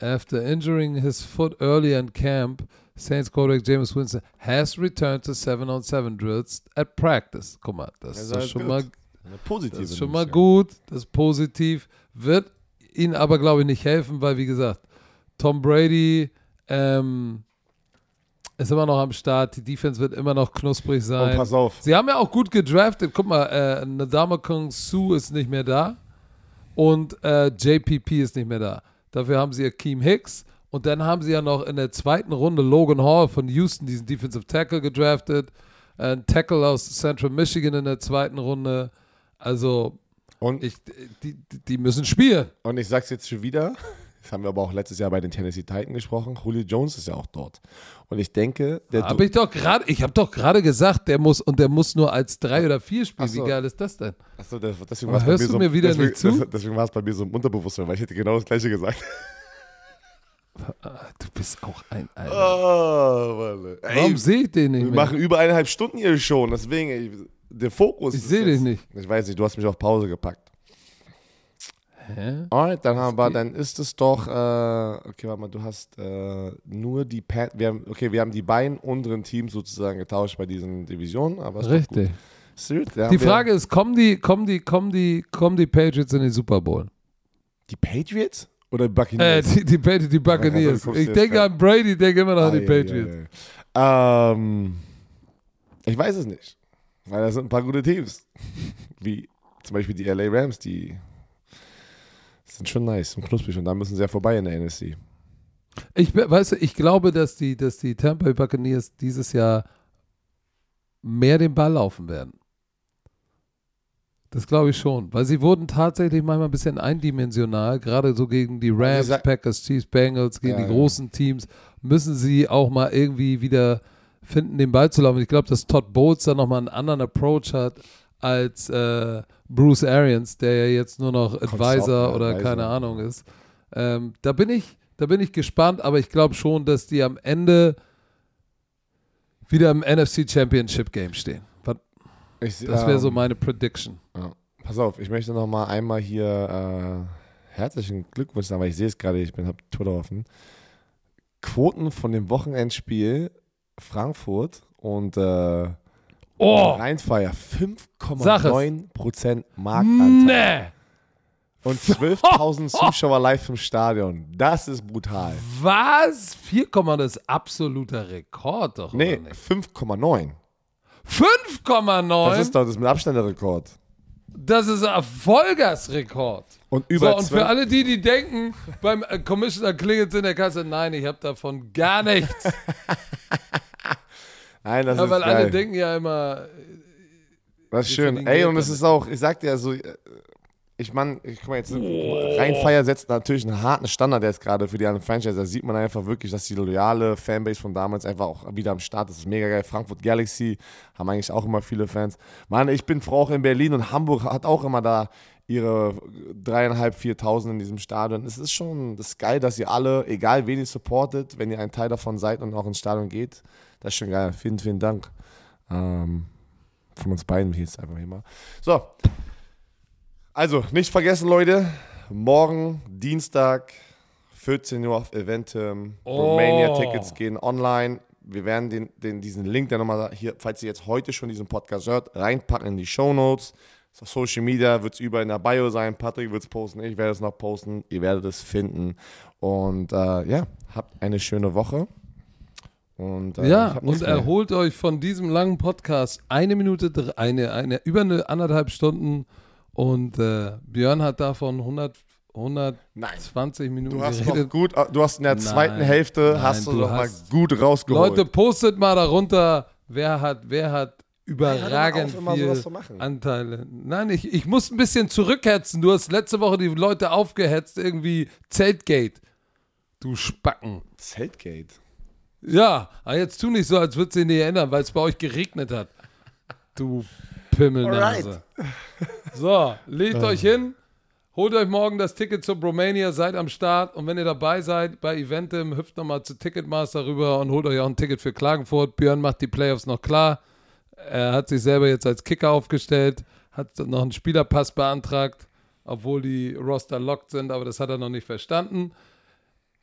After injuring his foot early in camp, Saints quarterback James Winston has returned to 7-on-7 drills at practice. Guck mal, das Das ist, schon gut. mal Eine positive das ist schon mal gut, das ist positiv. Wird ihnen aber, glaube ich, nicht helfen, weil, wie gesagt, Tom Brady ähm, ist immer noch am Start. Die Defense wird immer noch knusprig Und sein. pass auf. Sie haben ja auch gut gedraftet. Guck mal, äh, Nadama Kung Su ist nicht mehr da und äh, JPP ist nicht mehr da. Dafür haben sie Akeem Hicks und dann haben sie ja noch in der zweiten Runde Logan Hall von Houston, diesen Defensive Tackle, gedraftet. Ein Tackle aus Central Michigan in der zweiten Runde. Also, Und ich, die, die- müssen spielen. Und ich sag's jetzt schon wieder, das haben wir aber auch letztes Jahr bei den Tennessee Titans gesprochen, Julio Jones ist ja auch dort. Und ich denke, der Habe ich doch gerade, ich habe doch gerade gesagt, der muss und der muss nur als drei oder vier spielen. So. Wie geil ist das denn? Achso, deswegen war's hörst bei so, mir wieder deswegen, [LAUGHS] Deswegen war es bei mir so im Unterbewusstsein, weil ich hätte genau das gleiche gesagt. Ah, Du bist auch ein Alter. Oh. Ey, Warum sehe ich den nicht wir mehr? machen über eineinhalb Stunden hier schon, deswegen, ey, der Fokus Ich sehe dich nicht. Ich weiß nicht, du hast mich auf Pause gepackt. Hä? Alright, dann haben wir, dann ist es doch, äh, okay, warte mal, du hast äh, nur die Pat, wir haben, okay, wir haben die beiden unteren Teams sozusagen getauscht bei diesen Divisionen, aber ist Richtig. da Die Frage ist, kommen die, kommen die, kommen die, kommen die Patriots in den Super Bowl? Die Patriots? Oder Äh, Buccaneers? die, die, Patri- die Buccaneers. du Ich denke an Brady, denke immer noch an Ah, die ja, ja, Patriots. ja. Ähm, ich weiß es nicht. Weil da sind ein paar gute Teams. [LAUGHS] Wie zum Beispiel die LA Rams, die sind schon nice und knusprig und da müssen sie ja vorbei in der NSC. Ich, weißt du, ich glaube, dass die, dass die Tampa Bay Buccaneers dieses Jahr mehr den Ball laufen werden. Das glaube ich schon, weil sie wurden tatsächlich manchmal ein bisschen eindimensional, gerade so gegen die Rams, sag- Packers, Chiefs, Bengals, gegen Ja, die großen Teams, müssen sie auch mal irgendwie wieder finden, den Ball zu laufen. Ich glaube, dass Todd Bowles da nochmal einen anderen Approach hat als äh, Bruce Arians, der ja jetzt nur noch Advisor oder Advisor. keine Ahnung ist. Ähm, da bin ich, da bin ich gespannt, aber ich glaube schon, dass die am Ende wieder im NFC Championship Game stehen. Ich, Das wäre so ähm, meine Prediction. Pass auf, ich möchte noch mal einmal hier äh, herzlichen Glückwunsch sagen, weil ich sehe es gerade, ich bin habe Twitter offen. Quoten von dem Wochenendspiel Frankfurt und äh, Oh, Rheinfeier Sag es. 5,9% Marktanteil ne! und [LAUGHS] 12.000 Zuschauer live im Stadion. Das ist brutal. Was? 4, das ist absoluter Rekord doch, Nee, oder nicht? 5,9. 5,9? Das ist doch das mit Abstand der Rekord. Das ist ein Vollgasrekord. Und über so, und 12 für alle die, die denken, beim äh, Commissioner klingelt in der Kasse, nein, ich habe davon gar nichts. [LAUGHS] Nein, das ja, ist weil geil. alle denken ja immer, Das ist schön. Ey, und es ist auch, ich sag dir, also, äh, ich meine, ich guck mal jetzt, Rheinfeier setzt natürlich einen harten Standard jetzt gerade für die anderen Franchise. Da sieht man einfach wirklich, dass die loyale Fanbase von damals einfach auch wieder am Start ist. Das ist mega geil. Frankfurt Galaxy haben eigentlich auch immer viele Fans. Mann, ich bin Frau auch in Berlin und Hamburg hat auch immer da ihre dreieinhalb, viertausend in diesem Stadion. Es ist schon, das ist geil, dass ihr alle, egal wen ihr supportet, wenn ihr ein Teil davon seid und auch ins Stadion geht, das ist schon geil. Vielen, vielen Dank. Ähm, von uns beiden hier jetzt einfach hier mal. So. Also, nicht vergessen, Leute. Morgen, Dienstag, 14 Uhr auf Eventim. Oh. Romania-Tickets gehen online. Wir werden den, den, diesen Link, der nochmal hier, falls ihr jetzt heute schon diesen Podcast hört, reinpacken in die Show Notes. Auf Social Media wird es überall in der Bio sein. Patrick wird es posten, ich werde es noch posten. Ihr werdet es finden. Und äh, ja, habt eine schöne Woche. Und, äh, ja, und erholt euch von diesem langen Podcast eine Minute, eine, eine, über eine anderthalb Stunden und äh, Björn hat davon 100, 120 Nein. Minuten Du hast geredet. gut, du hast in der Nein, zweiten Hälfte nein, hast du, du noch mal gut rausgeholt. Leute, postet mal darunter, wer hat, wer hat doch überragend viel. Anteile. Nein, ich, ich muss ein bisschen zurückhetzen. Du hast letzte Woche die Leute aufgehetzt, irgendwie Zeltgate. Du Spacken. Zeltgate. Ja, aber jetzt tu nicht so, als würdest du dich nicht erinnern, weil es bei euch geregnet hat. Du Pimmelnase. So, legt euch hin, holt euch morgen das Ticket zur Bromania, seid am Start und wenn ihr dabei seid bei Eventim, hüpft nochmal zu Ticketmaster rüber und holt euch auch ein Ticket für Klagenfurt. Björn macht die Playoffs noch klar. Er hat sich selber jetzt als Kicker aufgestellt, hat noch einen Spielerpass beantragt, obwohl die Roster locked sind, aber das hat er noch nicht verstanden.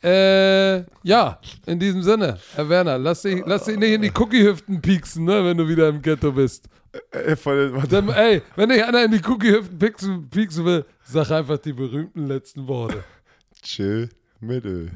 Äh, ja, in diesem Sinne, Herr Werner, lass dich, lass dich nicht in die Cookie-Hüften pieksen, ne, wenn du wieder im Ghetto bist. Äh, voll, warte. Dann, ey, wenn dich einer in die Cookie-Hüften pieksen, pieksen will, sag einfach die berühmten letzten Worte. Chill mit Öl.